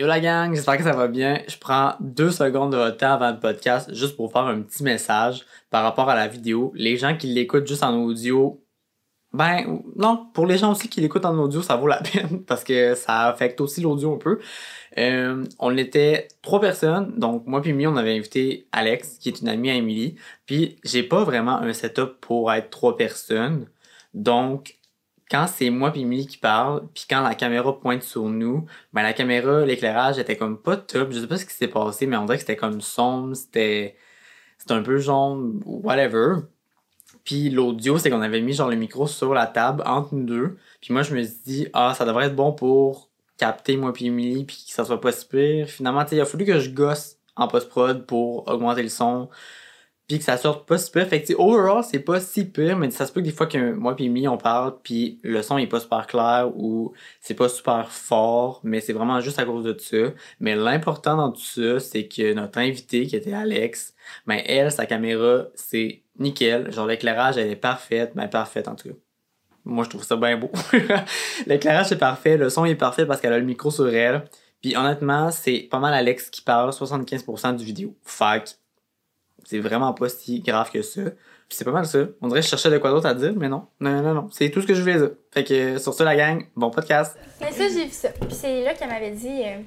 Yo la gang, j'espère que ça va bien. Je prends deux secondes de votre temps avant le podcast juste pour faire un petit message par rapport à la vidéo. Les gens qui l'écoutent juste en audio, ben non, pour les gens aussi qui l'écoutent en audio, ça vaut la peine parce que ça affecte aussi l'audio un peu. Euh, on était trois personnes, donc moi puis Mimi, on avait invité Alex, qui est une amie à Emily. Puis j'ai pas vraiment un setup pour être trois personnes. Donc quand c'est moi puis Emily qui parle, puis quand la caméra pointe sur nous, ben la caméra, l'éclairage était comme pas top. Je sais pas ce qui s'est passé, mais on dirait que c'était comme sombre, c'était c'était un peu jaune, whatever. Puis l'audio, c'est qu'on avait mis genre le micro sur la table entre nous deux. Puis moi, je me suis dit, ah, ça devrait être bon pour capter moi puis Emily, puis que ça soit pas si pire. Finalement, il a fallu que je gosse en post-prod pour augmenter le son puis que ça sorte pas si pire. Fait que, overall, c'est pas si pire, mais ça se peut que des fois que moi puis Amy, on parle, puis le son est pas super clair ou c'est pas super fort, mais c'est vraiment juste à cause de ça. Mais l'important dans tout ça, c'est que notre invité, qui était Alex, ben elle, sa caméra, c'est nickel. Genre, l'éclairage, elle est parfaite, ben parfaite en tout cas. Moi, je trouve ça bien beau. l'éclairage est parfait, le son est parfait parce qu'elle a le micro sur elle. Puis honnêtement, c'est pas mal Alex qui parle 75% du vidéo. Fac, c'est vraiment pas si grave que ça. Puis c'est pas mal ça. On dirait que je cherchais de quoi d'autre à dire, mais non. Non, non, non. C'est tout ce que je voulais dire. Fait que sur ça, la gang, bon podcast. Mais ça, j'ai vu ça. Puis c'est là qu'elle m'avait dit, euh,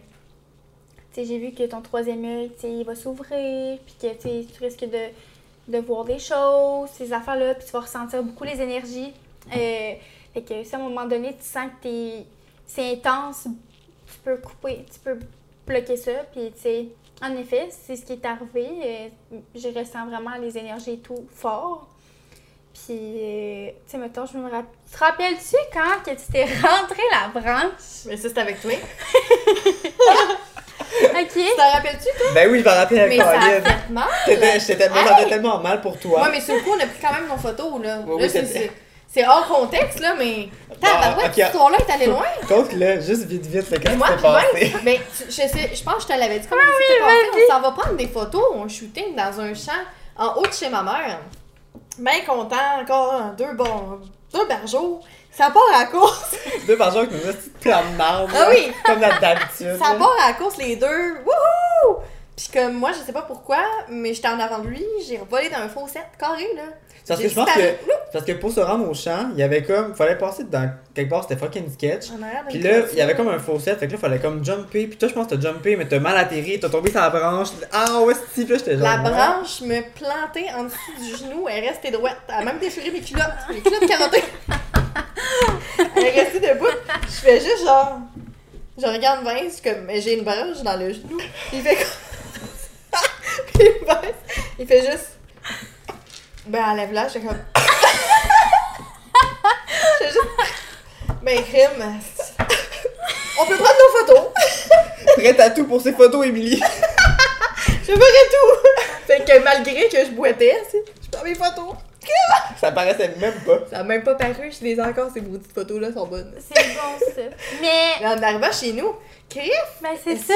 j'ai vu que ton troisième œil, tu il va s'ouvrir, puis que tu risques de, de voir des choses, ces affaires-là, puis tu vas ressentir beaucoup les énergies. Euh, fait que si à un moment donné, tu sens que t'es, c'est intense, tu peux couper, tu peux bloquer ça, puis tu sais, en effet, c'est ce qui est arrivé. Euh, je ressens vraiment les énergies et tout fort. Puis, euh, tu sais, mettons, je me rappelle. Tu te rappelles-tu quand que tu t'es rentré la branche? Mais ça, c'était avec toi. ok. Tu t'en rappelles-tu, toi? Ben oui, je m'en rappelle avec Mais ça a fait mal. J'étais tellement mal pour toi. Ouais, mais sur le coup, on a pris quand même nos photos, là. là, c'est c'est hors contexte, là, mais. T'as bah, cette histoire-là est allée loin. Compte là, juste vite, vite, le quand c'est passé? Mais je sais, je pense que je te l'avais dit comment ah, oui, passé? On s'en va prendre des photos, on shooting dans un champ en haut de chez ma mère. Bien content, encore deux bons. Deux barjots. Ça part à la course. deux barjots avec une petite plan de marbre. Ah oui. Comme d'habitude. Ça part à la course, les deux. Wouhou! Puis comme moi, je sais pas pourquoi, mais j'étais en avant de lui, j'ai volé dans un faux set carré, là. Parce que je pense que, parce que pour se rendre au champ, il y avait comme. fallait passer dans quelque part, c'était fucking sketch. Puis là, il y avait comme un faux set, fait que là, fallait comme jumper. Puis toi, je pense que t'as jumpé, mais t'as mal atterri, t'as tombé sur la branche. Ah ouais, c'est là, j'étais genre. La branche me plantait en dessous du genou, elle restait droite. Elle a même déchiré mes culottes, mes culottes carottées. elle est restée debout. Je fais juste genre. Je regarde Vince, comme j'ai une branche dans le genou. Il fait comme. Puis Vince, il fait juste. Ben, enlève là, j'étais comme. j'étais juste. Ben, crime. On peut prendre nos photos. Prête à tout pour ces photos, Émilie. je ferai tout. Fait que malgré que je boitais, je prends mes photos. Ça paraissait même pas. Ça a même pas paru, je les ai encore, ces petites photos-là sont bonnes. C'est bon, ça. Mais. En arrivant chez nous, Criff! Ben, c'est ça.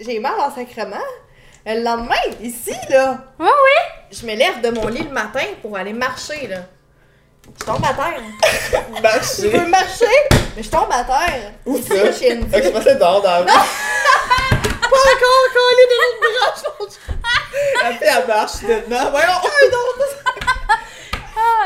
J'ai mal en sacrement. Le lendemain, ici, là. Oui, oui. Je me lève de mon lit le matin pour aller marcher, là. Je tombe à terre. marcher. Je veux marcher, mais je tombe à terre. Où ça? Chez une... Que je passais dehors dans la vie. Pas encore collé dans une branche. Elle fait la marche dedans. Voyons.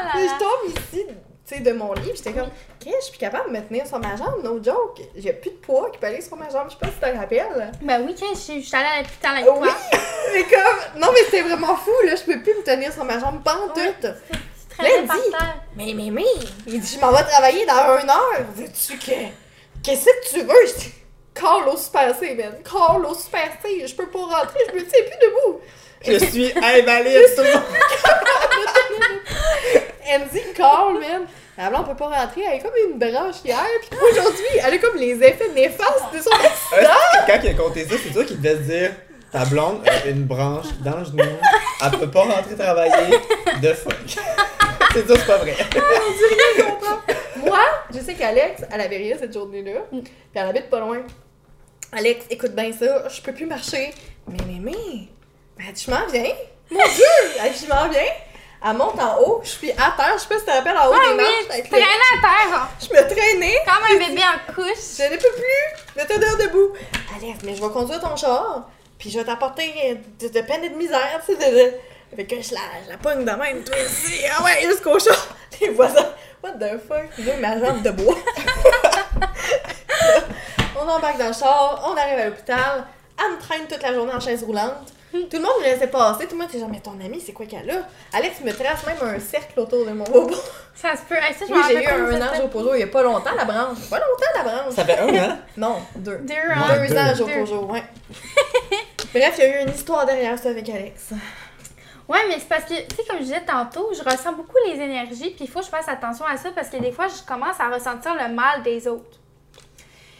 Là là. je tombe ici sais, de mon lit. J'étais comme, qu'est-ce je suis capable de me tenir sur ma jambe, no joke. J'ai plus de poids qui peut aller sur ma jambe. Je sais pas si tu te rappelles. Ben oui, quand je suis allée à l'hôpital avec toi. Oui, mais comme, non, mais c'était vraiment fou, là. Je peux plus me tenir sur ma jambe pendant Oui, c'est très important. mais, mais, mais, il dit, je m'en vais travailler dans une heure. Veux-tu que, qu'est-ce que tu veux? Je dis, Carl au Super C, man. Carl au Super C. Je peux pas rentrer, je me tiens plus debout. Je suis invalide, tout le monde. Andy Carl, man. La blonde peut pas rentrer, elle est comme une branche hier, puis aujourd'hui, elle a comme les effets néfastes de son accident. Quand il a compté ça, c'est toi qui devais se dire ta blonde a une branche dans le genou, elle peut pas rentrer travailler, de fuck. c'est ça, c'est pas vrai. On dit rien. Moi, je sais qu'Alex, elle avait rien cette journée-là, puis elle habite pas loin. Alex, écoute bien ça, je peux plus marcher. Mais, mais, mais, ben, tu m'en viens? Mon Dieu! Elle, je m'en viens? Elle monte en haut, je suis à terre, je sais pas si tu te rappelles en haut ah, des oui, marches. Tu traînais à terre. Je me traînais. Comme un bébé en couche. Je ne peux plus. Je m'étais dehors debout. Alex, mais je vais conduire ton char, puis je vais t'apporter de, de peine et de misère, tu sais, de, de... Fait que je la, je la pogne de même, toi ici, ah ouais, jusqu'au char. Les voisins, what the fuck, veut ma jambe de bois. On embarque dans le char, on arrive à l'hôpital, elle me traîne toute la journée en chaise roulante. Tout le monde me laissait passer, tout le monde était genre, mais ton ami, c'est quoi qu'elle a? Alex me trace même un cercle autour de mon bobo. Ça se peut. Hey, ça, je Oui, j'ai eu un ça, ange au pojo il y a pas longtemps, la branche. Pas longtemps, la branche. Ça fait un an? Non, deux. Deux, Ouais? Deux deux. ans jour Deux. pour jour, ouais. Bref, il y a eu une histoire derrière ça avec Alex. Ouais, mais c'est parce que, tu sais, comme je disais tantôt, je ressens beaucoup les énergies, puis il faut que je fasse attention à ça parce que des fois, je commence à ressentir le mal des autres.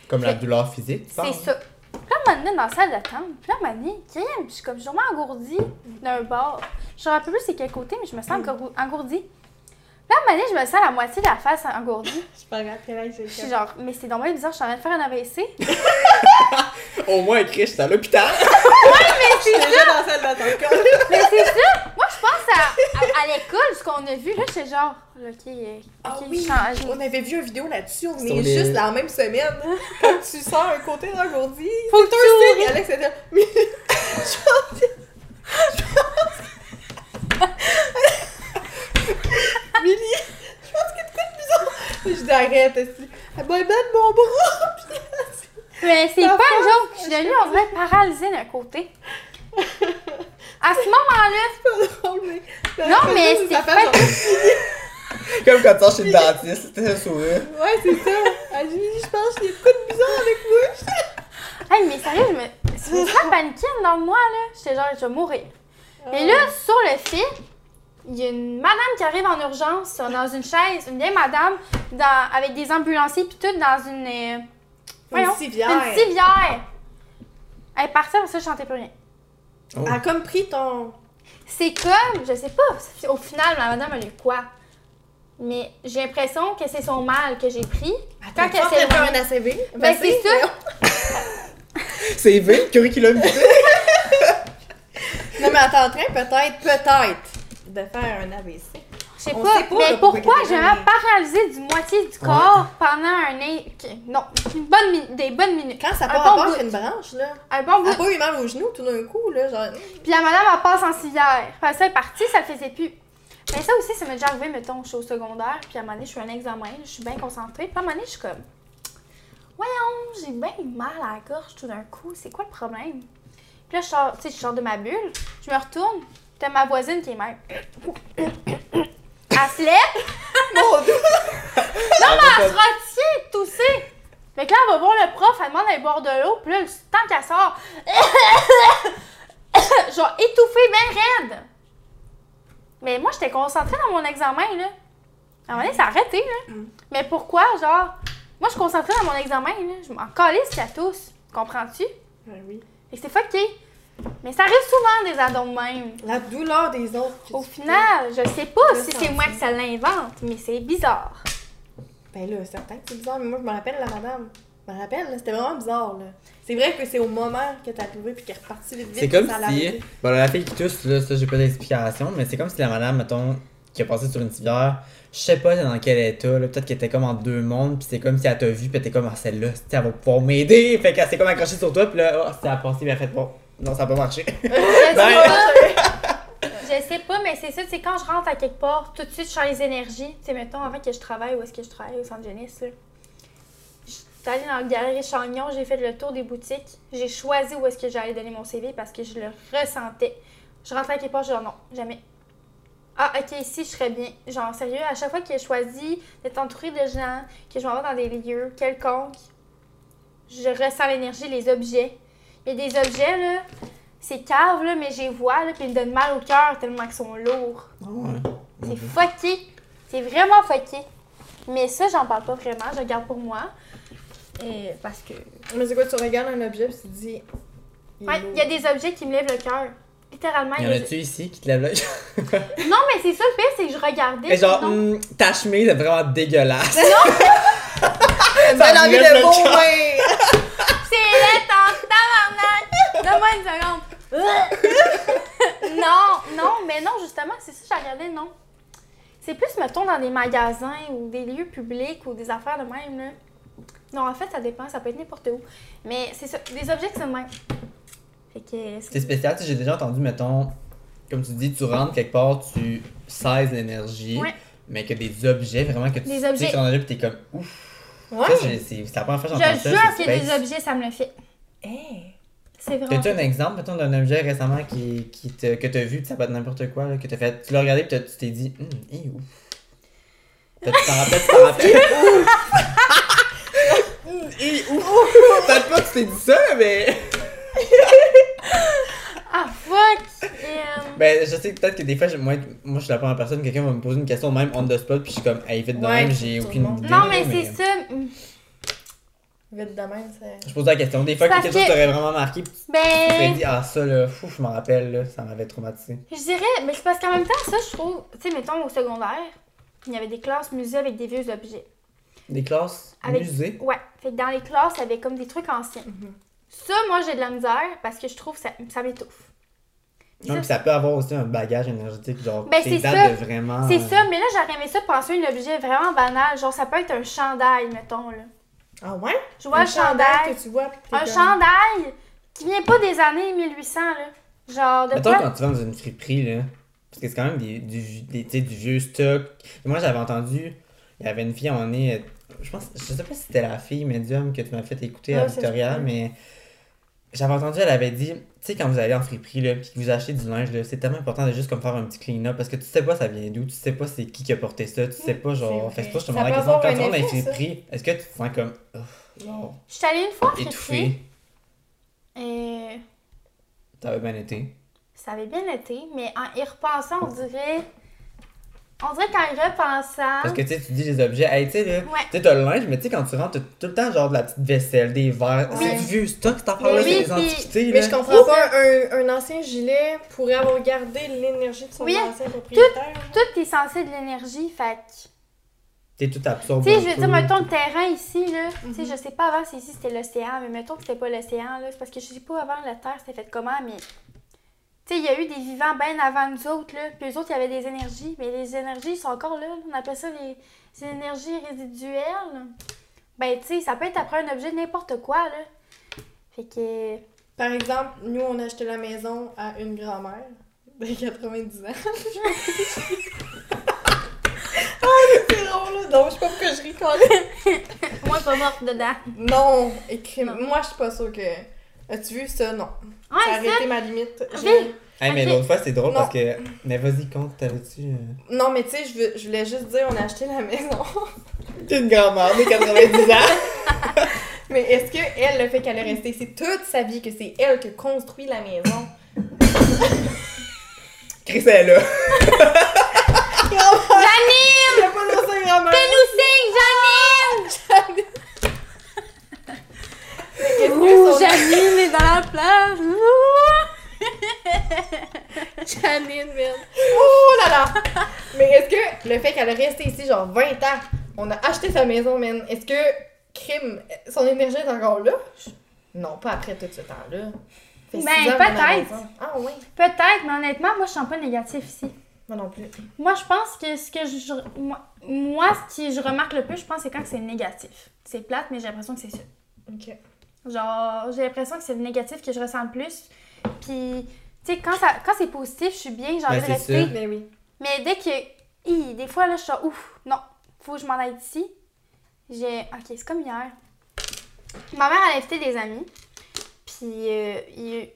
Comme la douleur physique, tu C'est ça. Puis là, un dans la salle d'attente, puis là, un moment crème, je suis comme sûrement engourdie d'un bord. Je me rappelle plus c'est quel côté, mais je me sens engour- engourdie. Là, un moment donné, je me sens la moitié de la face engourdie. Je pas grave, là, Je suis genre, mais c'est dommage bizarre, je suis en train de faire un AVC. Au moins, écrit, j'étais à l'hôpital. Je suis déjà dans la salle d'attente. Mais c'est ça! Moi, je pense à, à, à l'école, ce qu'on a vu, là, c'est genre, ok, ok, Ah oui, change. on avait vu une vidéo là-dessus, on est les- juste la même semaine. Quand tu sors un côté engourdi, Faut que c'est tu. Alex était mais je pense que- Milly, je pense qu'il y a de quoi de bizarre. Je dis arrête, est-ce- elle m'a mettre mon bras. Mais c'est pas une joke, je suis devenue, on dirait, paralysée d'un côté. À ce moment-là, c'est pas drôle, mais. Non, mais ça c'est fait Comme quand tu sors chez le dentiste, c'était un sourire. Ouais, c'est ça. Elle dit, je pense qu'il y a de quoi de bizarre avec moi. hey, mais sérieux, je me, je me sens paniquée dans moi, là. J'étais genre, je vais mourir. Et là, sur le fait, il y a une madame qui arrive en urgence dans une chaise, une vieille madame, dans, avec des ambulanciers, puis tout dans une. euh, voyons, civière. Une civière. Elle est partie, après ça, je chantais plus rien. Oh. Elle a comme pris ton. C'est comme, je sais pas, au final, la madame, elle a eu quoi? Mais j'ai l'impression que c'est son mal que j'ai pris. Quand Quand elle s'est éloignée. un ACV. Ben, c'est ça. C'est V, curriculum vitae. Non, mais elle est en train peut-être, peut-être, de faire un AVC. Je sais pas, mais pourquoi vraiment éloignée. paralysé du moitié du corps pendant un... Non, une bonne mi- des bonnes minutes. Quand ça Un part bon bout. une branche, là. Un bon Elle a bout. pas eu mal au genou tout d'un coup, là. Genre. Puis la madame, elle passe en civière. Puis ça est partie, ça le faisait plus. Mais ça aussi, ça m'est déjà arrivé, mettons, je suis au secondaire, puis à un moment donné, je fais un examen, je suis bien concentrée, puis à un moment donné, je suis comme, voyons, j'ai bien mal à la gorge tout d'un coup, c'est quoi le problème? Puis là, je sors, tu sais, je sors de ma bulle, je me retourne, t'as ma voisine qui est même. Elle se lève, Mon dieu! non, mais elle se retient, tousser. Fait que là, elle va voir le prof, elle demande d'aller boire de l'eau, puis là, temps qu'elle sort, genre étouffée bien raide. Mais moi, j'étais concentrée dans mon examen, là. À un moment donné, ça a arrêté, là. Mm. Mais pourquoi, genre, moi, je suis concentrée dans mon examen, là. Je m'en calisse qu'à tous. Comprends-tu? Ben oui. Fait que c'est fucké. Mais ça arrive souvent, des addons de même. La douleur des autres. Au final, je sais pas si c'est moi que ça l'invente, mais c'est bizarre. Ben là, certain que c'est bizarre, mais moi, je me rappelle la madame. Je me rappelle, c'était vraiment bizarre, là. C'est vrai que c'est au moment que t'es arrivé puis qu'elle est repartie vite vite. C'est comme si. Bon, la fille qui tousse, là, ça, j'ai pas d'explication, mais c'est comme si la madame, mettons, qui a passé sur une civière, je sais pas dans quel état, là, peut-être qu'elle était comme en deux mondes, puis c'est comme si elle t'a vu, puis elle était comme, ah, celle-là, elle va pouvoir m'aider, fait qu'elle s'est comme accrochée sur toi, puis là, oh, ça a passé, bien fait, bon, non, ça a pas marché. Je sais Ben- pas. Je sais pas, mais c'est ça, c'est quand je rentre à quelque part, tout de suite, je sens les énergies. Tu sais, mettons, avant que je travaille, où est-ce que je travaille, au centre jeunesse, là. J'étais allée dans le galerie Chagnon, j'ai fait le tour des boutiques. J'ai choisi où est-ce que j'allais donner mon CV parce que je le ressentais. Je rentrais à quelque part, je dis non, jamais. Ah, ok, ici, je serais bien. Genre, sérieux, à chaque fois que j'ai choisi d'être entourée de gens, que je m'en vais dans des lieux quelconques, je ressens l'énergie, les objets. Il y a des objets, là, c'est cave, là, mais j'ai vois, là, puis ils me donnent mal au cœur tellement qu'ils sont lourds. Ouais. C'est fucké. C'est vraiment fucké. Mais ça, j'en parle pas vraiment, je le garde pour moi. Et parce que. Mais c'est quoi, tu regardes un objet puis tu te dis. il Ouais, il y a des objets qui me lèvent le cœur. Littéralement. Y il en y a a-tu ici qui te lèvent l'œil? des- Non, mais c'est ça le pire, c'est que je regardais. Et genre, non. hum, ta chemise est vraiment dégueulasse. Donne me envie de le vomir! C'est laid en tabarnak! Donne-moi une seconde. non, non, mais non, justement, c'est ça que j'ai regardé, non. C'est plus, mettons, dans des magasins ou des lieux publics ou des affaires de même, là. Non, en fait, ça dépend, ça peut être n'importe où. Mais c'est ça, des objets c'est le même. Fait que. C'est spécial, tu sais, j'ai déjà entendu, mettons, comme tu dis, tu rentres quelque part, tu saises l'énergie, Ouais. mais que des objets, vraiment, que tu Des tu sais, objets. que t'en as là, pis t'es comme ouf. Ouais. C'est la première fois que Je j'entends ça. jure c'est que des space. objets, ça me le fait. Hey. C'est vraiment. T'as-tu un exemple, mettons, d'un objet récemment qui, qui te, que t'as vu, ça peut être n'importe quoi, là, que t'as fait, tu l'as regardé t'as- tu t'es dit, hum, hé, ouf. Tu t'en rappelles, tu t'en rappelles? Hum, ouf. Peut-être pas que tu t'es dit ça, mais. Ah, fuck! Euh, Ben, je sais que peut-être que des fois, je- moi, moi, je suis la première personne, quelqu'un va me poser une question même on the spot, puis je suis comme, hey, vite de Ouais, même, j'ai tout aucune monde. idée. Non, là, mais c'est ça. Vite de même, c'est. Je pose la question. Des fois, C'est que quelque chose que- t'aurait vraiment marqué, puis tu t'es Ben. dit, ah, ça, là, fou, je m'en rappelle, là, ça m'avait traumatisé. Je dirais, mais c'est parce qu'en même temps, ça, je trouve, tu sais, mettons au secondaire, il y avait des classes musées avec des vieux objets. Des classes Avec- musées? Ouais, fait que dans les classes, il y avait comme des trucs anciens. Mhm. Ça, moi, j'ai de la misère parce que je trouve que ça, ça m'étouffe. Non, ça peut avoir aussi un bagage énergétique, genre, Ben, c'est ça. de vraiment. C'est euh, ça, mais là, j'aurais aimé ça penser à un objet vraiment banal. Genre, ça peut être un chandail, mettons, là. Ah ouais? Je vois Un un chandail. que tu vois. pis t'es Un comme- chandail qui vient pas des années 1800, là. Genre, de Mettons quoi? quand tu vas dans une friperie, là, parce que c'est quand même des, du, des, tu sais, du vieux stock. Et moi, j'avais entendu, il y avait une fille, donné, euh, je pense, je sais pas si c'était la fille médium que tu m'as fait écouter à Ouais, Victoria, mais j'avais entendu, elle avait dit, tu sais, quand vous allez en friperie, là, puis que vous achetez du linge, là, c'est tellement important de juste comme faire un petit clean-up, parce que tu sais pas ça vient d'où, tu sais pas c'est qui qui a porté ça, tu sais pas, genre, fait que je te demande la question, quand tu rentres dans les friperies, est-ce que tu te sens comme, oh, Non. Je suis allée une fois en friperie. Et Ça avait bien été. ça avait bien été, mais en y repensant, on dirait. On dirait qu'en y repensant. Parce que tu sais, tu dis les objets, hey, tu sais, là, Ouais. tu sais, t'as le linge, mais tu sais, quand tu rentres, t'as tout le temps genre de la petite vaisselle, des verres. Oui. C'est du vieux stock, cette affaire-là, Mais oui, des antiquités, Mais là. je comprends pas, un, un ancien gilet pourrait avoir gardé l'énergie de son Oui, ancien propriétaire. Tout est censé de l'énergie, fait que- T'es tout absorbé. Tu sais, je veux dire, mettons le terrain ici, là. Tu Mhm. sais, je sais pas avant si ici c'était l'océan, mais mettons que c'était pas l'océan, là. C'est parce que je sais pas avant la Terre c'était fait comment, mais. Tu sais, il y a eu des vivants bien avant nous autres, là. Puis eux autres, il y avait des énergies. Mais les énergies sont encore là. là. On appelle ça les, les énergies résiduelles. Ben, tu sais, ça peut être après un objet de n'importe quoi, là. Fait que. Par exemple, nous, on a acheté la maison à une grand-mère de 90 ans. ah, c'est drôle, là. Donc, je sais pas pourquoi je ris quand même. Moi, pas morte dedans. Non, écris Non. Moi, je suis pas sûre que. As-tu vu ça? Non. Ouais, ça a arrêté ma limite. Oui. Hey, mais l'autre fois, c'est drôle Non. parce que. Mais vas-y, compte, t'avais-tu. euh, Non, mais tu sais, je, veux- je voulais juste dire, on a acheté la maison. T'es une grand-mère de 90 ans. mais est-ce que elle, le fait qu'elle est restée ici toute sa vie, que c'est elle qui a construit la maison? Chris est là. Janine! Grand-mère! Nous signe, Janine! Que Ouh, Janine est dans la plage! Ouh! Janine, man. Oh là là! Mais est-ce que le fait qu'elle est restée ici genre 20 ans, on a acheté sa maison, man, est-ce que Crime, son énergie est encore là? Non, pas après tout ce temps-là. Ben, peut-être. Ah oui, Peut-être, mais honnêtement, moi, je sens pas négatif ici. moi non plus. Moi, je pense que ce que je. Moi, moi, ce que je remarque le plus, je pense, c'est quand c'est négatif. C'est plate, mais j'ai l'impression que c'est ça. Ok. Genre, j'ai l'impression que c'est le négatif que je ressens le plus. Puis, tu sais, quand, ça, quand c'est positif, je suis bien, j'ai envie Ben, de c'est rester. Mais oui. Mais dès que. Hi, des fois, là, je suis genre, ouf, non, faut que je m'en aille d'ici. J'ai. Ok, c'est comme hier. Ma mère, elle a invité des amis. Puis, euh, il y a eu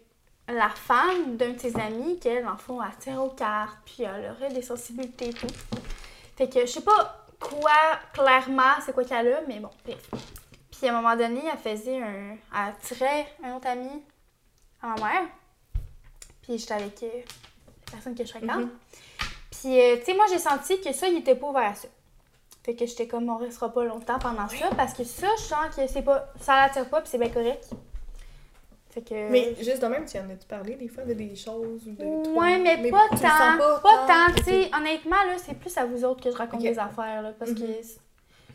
la femme d'un de ses amis, qu'elle, en fond, elle tire aux cartes, puis elle aurait des sensibilités et tout. Fait que je sais pas quoi, clairement, c'est quoi qu'elle a, mais bon, bref. Puis, à un moment donné, elle faisait un. Elle tirait un autre ami à ma mère. Puis, j'étais avec euh, la personne que je fréquente. Mhm. Puis, euh, tu sais, moi, j'ai senti que ça, il était pas ouvert à ça. Fait que j'étais comme, on restera pas longtemps pendant ça, parce que ça, je sens que c'est pas. Ça l'attire pas, puis c'est bien correct. Fait que. Mais juste de même, tu en as-tu parlé des fois de des choses ou de? Ouais, mais, pas tu le tant. Pas, tant, tu sais. Honnêtement, là, c'est plus à vous autres que je raconte Ok. des affaires, là, parce que Mhm.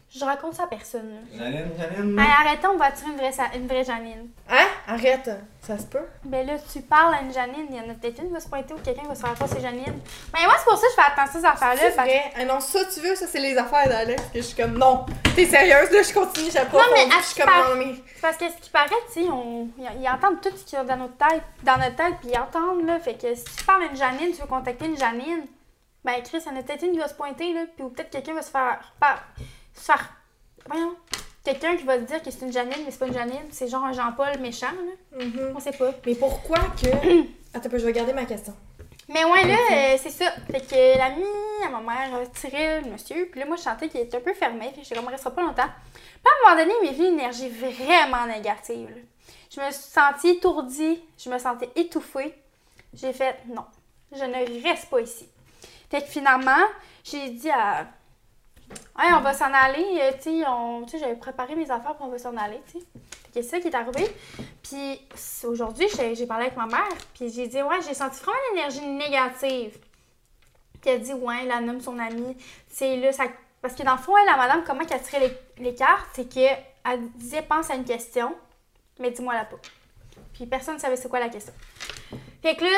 Je raconte ça à personne, là. Janine, Janine. Allez, arrêtons, on va attirer une vraie, Sa- une vraie Janine? Hein? Arrête, ça se peut. Ben là, tu parles à une Janine, il y en a peut-être une qui va se pointer ou quelqu'un qui va se faire croire c'est Janine. Ben moi, c'est pour ça que je fais attention à ces affaires-là. C'est que- vrai. Ah non, ça, tu veux, ça, c'est les affaires d'Alex. Que je suis comme, non. T'es sérieuse, là, je continue, j'apprends. Non, mais à je suis comme, par- non, mais. Parce que ce qui paraît, tu sais, on... ils ils entendent tout ce qu'il y a dans notre tête, dans notre tête, puis ils entendent, là. Fait que si tu parles à une Janine, tu veux contacter une Janine, ben Chris, il y en a peut-être une qui va se pointer, là, puis ou peut-être quelqu'un va se faire. par- se faire. Voyons. Quelqu'un qui va te dire que c'est une Janine, mais c'est pas une Janine, c'est genre un Jean-Paul méchant, là. Mhm. On sait pas. Mais pourquoi que. Attends, je vais garder ma question. Mais ouais, là, euh, c'est ça. Fait que l'ami à ma mère euh, tirait le monsieur. Puis là, moi, je sentais qu'il était un peu fermé. Fait que j'étais comme, restera pas longtemps. Puis à un moment donné, il m'est venu une énergie vraiment négative. là. Je me suis sentie étourdie. Je me sentais étouffée. J'ai fait, non, je ne reste pas ici. Fait que finalement, j'ai dit à. Ouais, on va s'en aller. euh, Tu sais, j'avais préparé mes affaires pour on va s'en aller, tu sais. C'est ça qui est arrivé. Puis aujourd'hui, j'ai parlé avec ma mère, puis j'ai dit, ouais, j'ai senti vraiment une énergie négative. Puis elle dit, ouais, elle nomme son amie. Là, ça. Parce que dans le fond, elle, la madame, comment qu'elle tirait les, les cartes, c'est qu'elle disait, pense à une question, mais dis-moi-la pas. Puis personne ne savait c'est quoi la question. Fait que là,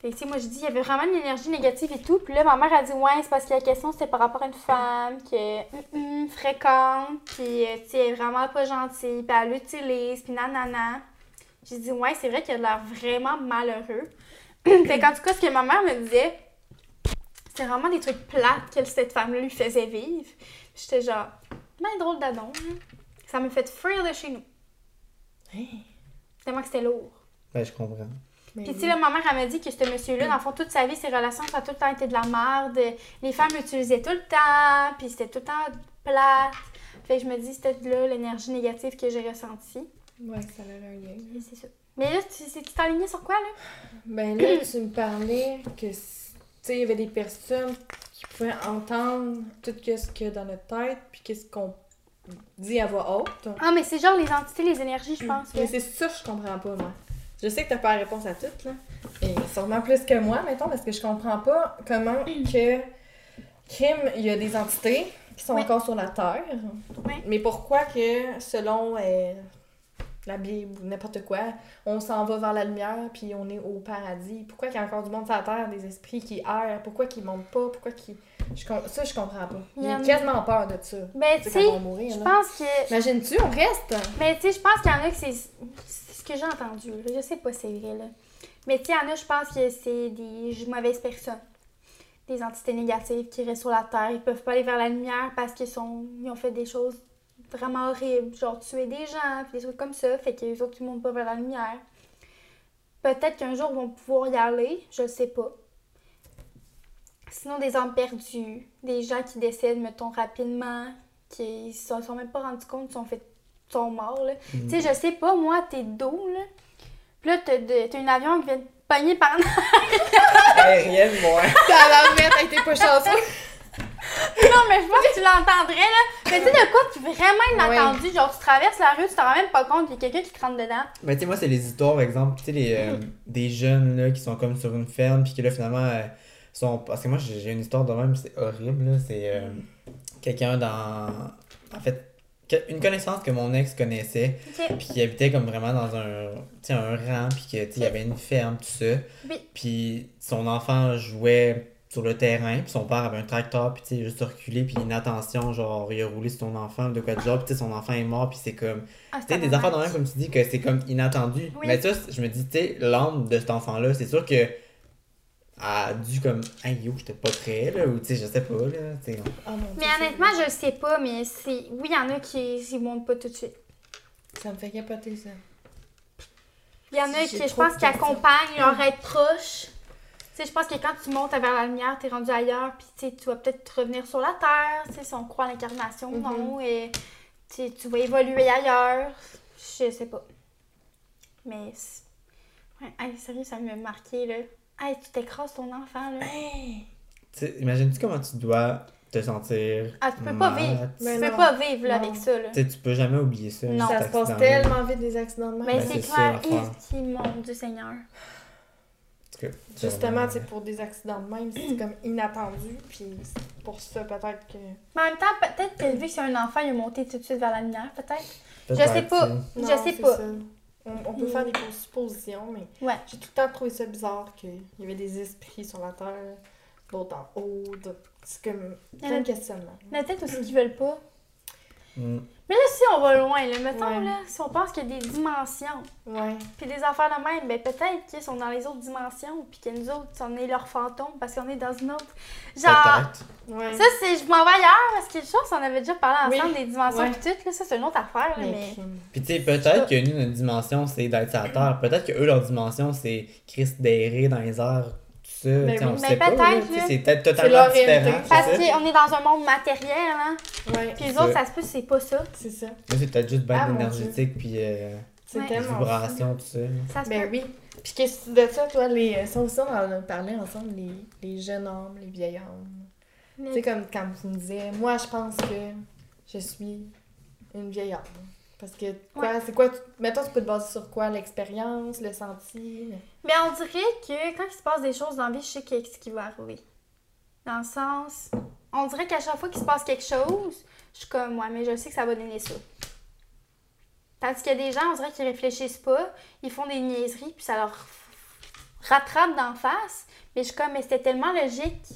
fait que, moi, je dis, il y avait vraiment une énergie négative et tout. Puis là, ma mère a dit, ouais, c'est parce que la question, c'était par rapport à une femme qui est hum, hum, fréquente, puis, euh, tu sais, elle est vraiment pas gentille, puis elle l'utilise, puis nanana. J'ai dit, ouais, c'est vrai qu'il a l'air vraiment malheureux. fait qu'en tout cas, ce que ma mère me disait, c'était vraiment des trucs plates que cette femme-là lui faisait vivre. J'étais genre, ben drôle d'adon. hein. Ça me fait fuir de chez nous. Tellement que c'était lourd. Ben, je comprends. Puis, tu sais, là, ma mère, elle m'a dit que ce monsieur-là, dans le fond, toute sa vie, ses relations, ça a tout le temps été de la merde. Les femmes l'utilisaient tout le temps, puis c'était tout le temps plate. Fait que je me dis, c'était là l'énergie négative que j'ai ressentie. Ouais, ça a un lien. C'est ça. Mais là, tu t'alignais sur quoi, là? Ben là, tu me parlais que, tu sais, il y avait des personnes qui pouvaient entendre tout ce qu'il y a dans notre tête, puis qu'est-ce qu'on dit à voix haute. Ah, mais c'est genre les entités, les énergies, je pense. que- Mais c'est ça que je comprends pas, moi. Je sais que t'as pas la réponse à tout, là. Et sûrement plus que moi, mettons, parce que je comprends pas comment que crime, il y a des entités qui sont encore sur la Terre. Mais pourquoi que, selon euh, la Bible ou n'importe quoi, on s'en va vers la lumière puis on est au paradis? Pourquoi qu'il y a encore du monde sur la Terre, des esprits qui errent? Pourquoi qu'ils montent pas? Pourquoi qu'ils... Je Ça, je comprends pas. En J'ai quasiment peur de ça. Ben, Tu sais, je pense que. Imagines-tu, on reste? Mais tu sais, je pense qu'il y en a que c'est. Que j'ai entendu. Je sais pas si c'est vrai. Mais tu il je pense que c'est des mauvaises personnes. Des entités négatives qui restent sur la Terre. Ils peuvent pas aller vers la lumière parce qu'ils sont... ils ont fait des choses vraiment horribles. Genre tuer des gens, puis des trucs comme ça. Fait que les autres, ils montent pas vers la lumière. Peut-être qu'un jour, ils vont pouvoir y aller. Je sais pas. Sinon, des âmes perdues. Des gens qui décèdent, mettons, rapidement. Qui se sont même pas rendus compte, sont fait sont morts, là. Tu sais, je sais pas, moi, t'es dos, là. Puis là, t'as de- t'as un avion qui vient te pogner par Aérienne, moi. T'as la mettre, était pas chanceux. Non, mais je pense que tu l'entendrais, là. Mais tu sais, de quoi tu vraiment inattendu? Genre, tu traverses la rue, tu t'en rends même pas compte qu'il y a quelqu'un qui te rentre dedans. Mais tu sais, moi, c'est les histoires, par exemple, tu sais, les, euh, des jeunes là, qui sont comme sur une ferme, puis que là, finalement, euh, sont. Parce que moi, j'ai une histoire de même, c'est horrible, là. C'est euh, quelqu'un dans. En fait, une connaissance que mon ex connaissait, puis qui habitait comme vraiment dans un, un rang, puis que, tu sais, il y avait une ferme, tout ça. Oui. Puis son enfant jouait sur le terrain, puis son père avait un tracteur, puis tu sais, juste reculé, puis inattention, genre, il a roulé sur ton enfant, de quoi de genre, puis tu sais, son enfant est mort, puis c'est comme. Ah, Tu sais, des de même, comme tu dis, que c'est comme inattendu. Oui. Mais ça, je me dis, tu sais, l'âme de cet enfant-là, c'est sûr que. A dû comme. Hey yo, j'étais pas prêt, là, ou tu sais, je sais pas, là. tu sais. Mon Dieu, Mais honnêtement, je sais pas, mais c'est. Oui, il y en a qui ils montent pas tout de suite. Ça me fait capoter, ça. Il y en a qui, je pense, qui accompagnent leur être proche. Tu sais, je pense que quand tu montes vers la lumière, t'es rendu ailleurs, puis tu sais, tu vas peut-être revenir sur la terre, tu sais, si on croit à l'incarnation ou non, et tu sais, tu vas évoluer ailleurs. Je sais pas. Mais. Ouais, hey, sérieux, ça m'a marqué, là. Hey, tu t'écrases ton enfant, là. Hey! Tu sais, imagines-tu comment tu dois te sentir. Ah, tu peux pas vivre. tu Tu peux pas vivre, là, avec ça, là. tu peux jamais oublier ça. Non. Ça se passe tellement vite des accidents de même. Mais Ben, c'est c'est clair, qui mon Dieu Seigneur. Justement, tu sais, vraiment- pour des accidents de même, c'est comme inattendu, puis c'est pour ça, peut-être que... Mais en même temps, peut-être que vu que c'est un enfant, il est monté tout de suite vers la lumière, peut-être. Je sais pas. Je sais c'est pas. ça. On, on peut Mm. faire des suppositions, mais Ouais. j'ai tout le temps trouvé ça bizarre qu'il y avait des esprits sur la Terre, d'autres en haut, d'autres... C'est comme plein de questionnements. Mais peut-être aussi qu'ils veulent pas. Mm. Mais là, si on va loin, là, mettons, Ouais. là, si on pense qu'il y a des dimensions, puis des affaires de même, ben peut-être qu'ils sont dans les autres dimensions, puis que nous autres, on est leurs fantômes parce qu'on est dans une autre. Genre. Ouais. ça, c'est. Je m'en vais ailleurs parce que je pense qu'on avait déjà parlé Oui. ensemble des dimensions, Ouais. puis tout, là, ça, c'est une autre affaire, là, Mais. Puis tu sais, peut-être que nous, notre dimension, c'est d'être sur la Terre. Peut-être que eux, leur dimension, c'est Christ d'errer dans les airs, ça. Ben on Mais sait pas. là. peut-être. C'est peut-être totalement différent. Parce qu'on est dans un monde matériel, hein. Ouais, Puis les autres, ça. se peut, c'est pas ça. c'est ça. Là, c'est peut-être juste bien Ah, énergétique, puis euh, C'est Ouais. tellement vibration, tout ça. Ça se Ben peut. oui. Puis qu'est-ce de ça, toi, les. euh, Ça aussi, on en a parlé ensemble, les, les jeunes hommes, les vieils hommes. Mais- Tu sais, comme quand tu me disais, moi, je pense que je suis une vieille homme. Parce que, quoi, c'est quoi, tu- mettons, tu peux te baser sur quoi? L'expérience, le senti? Mais on dirait que quand il se passe des choses dans la vie, je sais qu'est-ce qui va arriver. Dans le sens, on dirait qu'à chaque fois qu'il se passe quelque chose, je suis comme, ouais, mais je sais que ça va donner ça. Tandis qu'il y a des gens, on dirait qu'ils réfléchissent pas, ils font des niaiseries, puis ça leur rattrape d'en face. Mais je suis comme, mais c'était tellement logique.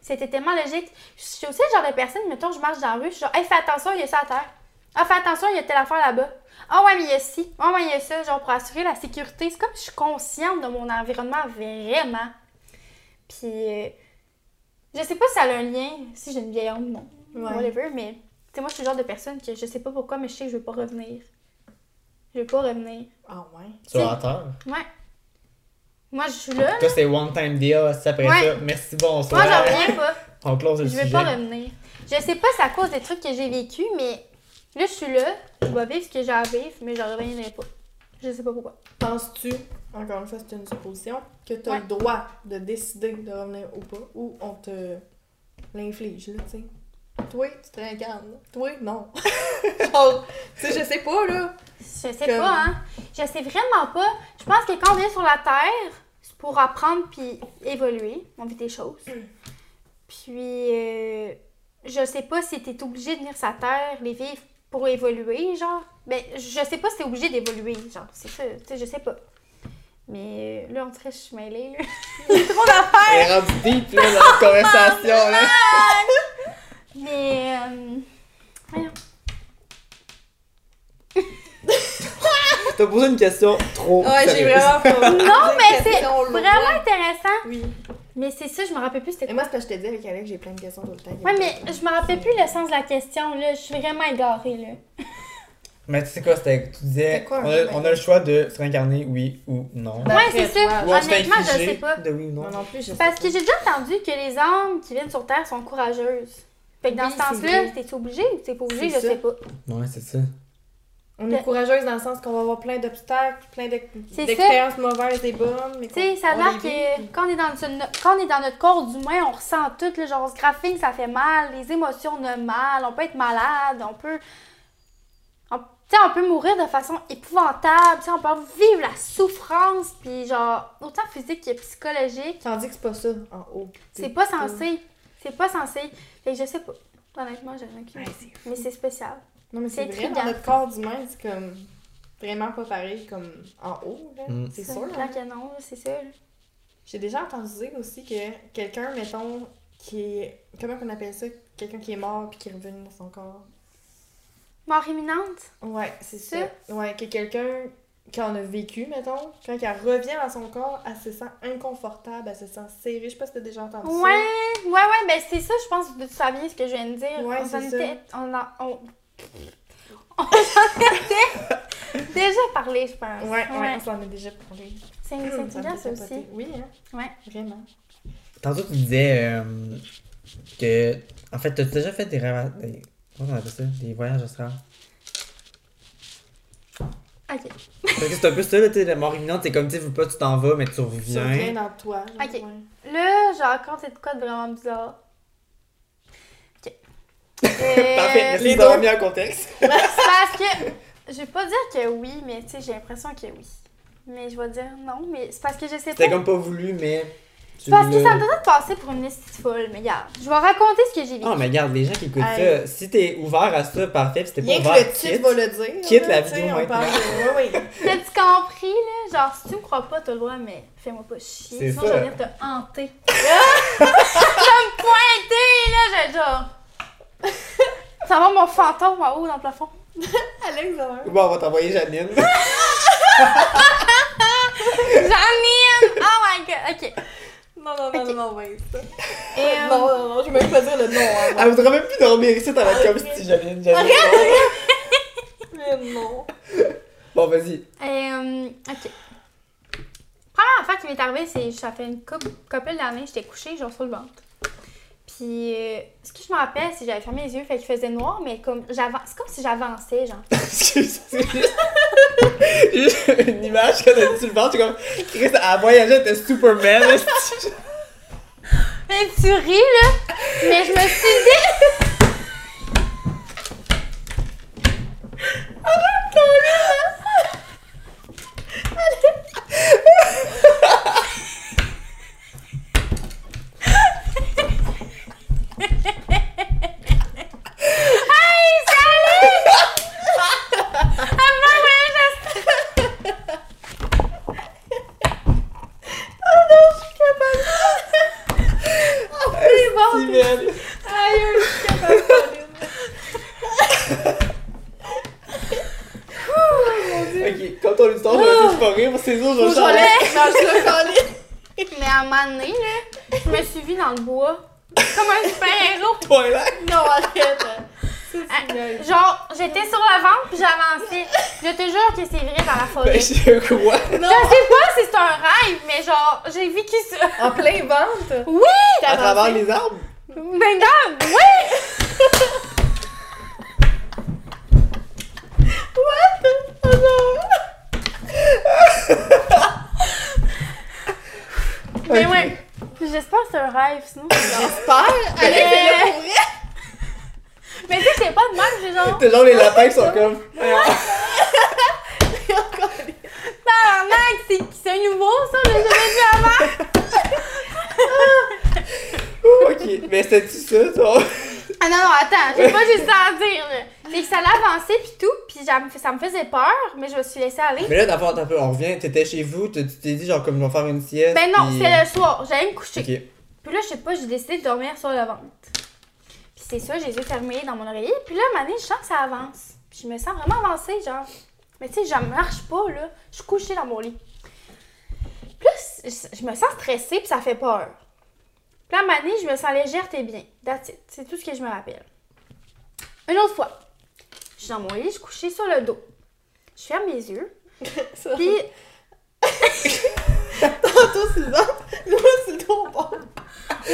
C'était tellement logique. Je suis aussi le genre de personne, mettons, je marche dans la rue, je suis genre, hey, fais attention, il y a ça à terre. Ah, fais attention, il y a telle affaire là-bas. Ah, ouais, mais il y a ci. Ah, ouais, il y a ça, genre pour assurer la sécurité. C'est comme si je suis consciente de mon environnement vraiment. Puis, euh, je sais pas si ça a un lien, si j'ai une vieille homme, non. Ouais. Whatever, mais, tu sais, moi, je suis le genre de personne que je sais pas pourquoi, mais je sais que je veux pas revenir. Je veux pas revenir. Ah ouais. Sur la Terre. Ouais. Moi, je suis là. Toi, c'est one time deal, c'est après Ouais. ça. Merci, bonsoir. Moi, j'en reviens pas. On close le Je veux sujet. pas revenir. Je sais pas si c'est à cause des trucs que j'ai vécu, mais là, je suis là. Je vais vivre ce que j'ai à vivre, mais je reviendrai pas. Je sais pas pourquoi. Penses-tu, encore une fois, c'est une supposition, que tu as Ouais. le droit de décider de revenir ou pas, ou on te l'inflige, là, tu sais? Toi, tu te réincarnes. Toi, non. Genre, tu sais, je sais pas, là. Je sais Comme- pas, hein. Je sais vraiment pas. Je pense que quand on vient sur la Terre, c'est pour apprendre puis évoluer. On vit des choses. Puis, euh, je sais pas si t'es obligé de venir sur la Terre, les vivre pour évoluer, genre. Ben, je sais pas si t'es obligé d'évoluer, genre. C'est ça, tu sais, je sais pas. Mais euh, là, on dirait que je suis mêlée, là. Il y a trop d'affaires! Elle est rendue deep, là, dans la conversation, là. Mais, euh, voyons. T'as posé une question trop Ouais, j'ai vraiment pas. Non, mais c'est vraiment intéressant. Oui. Mais c'est ça, je me rappelle plus c'était Et moi, c'est parce que je te dis avec Alex, j'ai plein de questions tout le temps. Ouais, mais je me rappelle plus le sens de la question, là. Je suis vraiment égarée, là. Mais tu sais quoi, c'était tu disais, quoi, on, un a, peu, on a le choix de se réincarner, oui ou non. Ben, Ouais, c'est ça. Ou Honnêtement, je sais pas. de oui ou non. Moi non plus, je sais Parce pas. que j'ai déjà entendu que les âmes qui viennent sur Terre sont courageuses. Fait que dans Oui, ce sens-là, t'es obligé ou t'es pas obligé, je ça. sais pas. Ouais, c'est ça. On est courageuse dans le sens qu'on va avoir plein d'obstacles, plein d'expériences mauvaises et bonnes. Tu sais, ça a on l'air que quand on, est dans une- quand on est dans notre corps d'humain, on ressent tout, genre, ce graphing, ça fait mal, les émotions, on a mal, on peut être malade, on peut. On, tu sais, on peut mourir de façon épouvantable, tu sais, on peut vivre la souffrance, puis genre, autant physique que psychologique. Tandis que c'est pas ça en haut. C'est pas censé. C'est pas censé. Fait que je sais pas. Honnêtement, j'en ai aucune Ouais, idée. Mais c'est spécial. Non, mais c'est vrai, dans notre corps d'humain, c'est comme vraiment pas pareil comme en haut, là. Mm. C'est C'est sûr. clair hein. que non, là, c'est ça. là. J'ai déjà entendu dire aussi que quelqu'un, mettons, qui est. Comment on appelle ça? Quelqu'un qui est mort puis qui est revenu dans son corps. Mort imminente? Ouais, c'est Ça? ça. Ouais, que quelqu'un qui en a vécu, mettons, quand elle revient dans son corps, elle se sent inconfortable, elle se sent serrée. Je sais pas si t'as déjà entendu Ouais, ouais, ouais, ben c'est ça, je pense, de ça vient ce que je viens de dire. Ouais, on c'est ça. On a. On, on s'en était déjà parlé, je pense. Ouais, ouais, on s'en a déjà parlé. C'est fait ça aussi. Oui, hein, Ouais. vraiment. Tantôt, tu disais euh, que. En fait, t'as déjà fait des rêves. Des... Comment on appelle ça? Des voyages astrales? Ok. Parce que c'est un peu ça, là, tu la mort imminente, c'est comme, tu sais, veux pas, tu t'en vas, mais tu Ça vient reviens. dans toi. genre, Ok. ouais. Là, genre, quand c'est de quoi de vraiment bizarre. Parfait, merci les d'avoir deux. mis en contexte. C'est parce que. Je vais pas dire que oui, mais tu sais, j'ai l'impression que oui. Mais je vais dire non, mais c'est parce que je sais pas. C'était comme pas voulu, mais. Tu Parce que ça me donne de passer pour une liste folle, mais regarde, je vais raconter ce que j'ai vécu. Non, mais regarde, les gens qui écoutent ça, si t'es ouvert à ça, parfait, pis si t'es pas Rien que ouvert, le titre va le dire. quitte la vidéo maintenant. parle de- Ouais, oui. T'as-tu compris, là? Genre, si tu me crois pas, t'as le droit, mais fais-moi pas chier. C'est Sinon, ça. je vais venir te hanter. je vais me pointer, là, je genre. Ça va mon fantôme en haut dans le plafond. Alex. Bon, on va t'envoyer Janine. Janine! Oh my god! Ok. Non, non, non, Ok. non, non, ouais, ça. Et, euh, Non, non, non, je vais même pas dire le nom. hein. Elle voudrait même plus dormir ici, t'as la comme si Janine, Janine. Mais non. Bon, vas-y. Et, euh, ok. Première affaire qui m'est arrivée, c'est ça fait une couple, couple d'années, j'étais couchée, genre sur le ventre. Puis, euh, ce que je me rappelle, c'est que j'avais fermé les yeux, fait qu'il faisait noir, mais comme j'avance, c'est comme si j'avançais, genre. Excuse, c'est juste... juste une image quand t'as dit sur le ventre, tu es comme... Chris, elle voyageait, t'es Superman, là, c'est- Mais tu ris, là! Mais je me suis dit. Hey, salut! Avant, ouais, je- Si belle. Aïe, je suis capable de parler. Ok, comme ton histoire, je vais essayer de pas rire, parce que c'est sûr, je vais Faut que changer. j'enlève. Non, je l'ai collé. Mais à un moment donné, là, je me suis Comme un super-héros. Twilight? Non, arrête. Ah, c'est. Genre, j'étais sur le ventre puis j'avançais. Je te jure que c'est vrai dans la forêt. Ben, Je je quoi? Non, sais pas si c'est un rêve, mais genre, j'ai vécu ça. en plein ventre? Oui! À travers les arbres? Mais non, oui! What? Oh Mais ouais, j'espère que c'est un rêve, sinon. J'espère. Alex est là pour vrai. Mais tu sais, c'est pas de mal, j'ai genre, T'as genre les lapins qui sont comme. tabarnak, c'est c'est un nouveau, ça, je l'ai jamais vu avant. ok, mais c'était-tu ça, toi? Ah non, non, attends, j'ai pas juste ça à dire, là. C'est que ça l'avançait pis tout, pis ça me, faisait peur, mais je me suis laissée aller. Mais là, d'abord, attends un peu, on revient, t'étais chez vous, tu t'es dit genre comme je vais faire une sieste. Ben non, puis- c'était le soir, j'allais me coucher. Ok. Puis là, je sais pas, j'ai décidé de dormir sur le ventre. Puis c'est ça, j'ai les yeux fermés dans mon oreiller. Puis là, à un moment donné, je sens que ça avance. Puis je me sens vraiment avancée, genre. Mais tu sais, je marche pas, là. Je suis couchée dans mon lit. Puis c- je me sens stressée, puis ça fait peur. Puis là, à un moment donné, je me sens légère, t'es bien. That's it. C'est tout ce que je me rappelle. Une autre fois, je suis dans mon lit, je suis couchée sur le dos. Je ferme mes yeux. Ça. Puis Tantôt, ventre. Là, c'est le ton.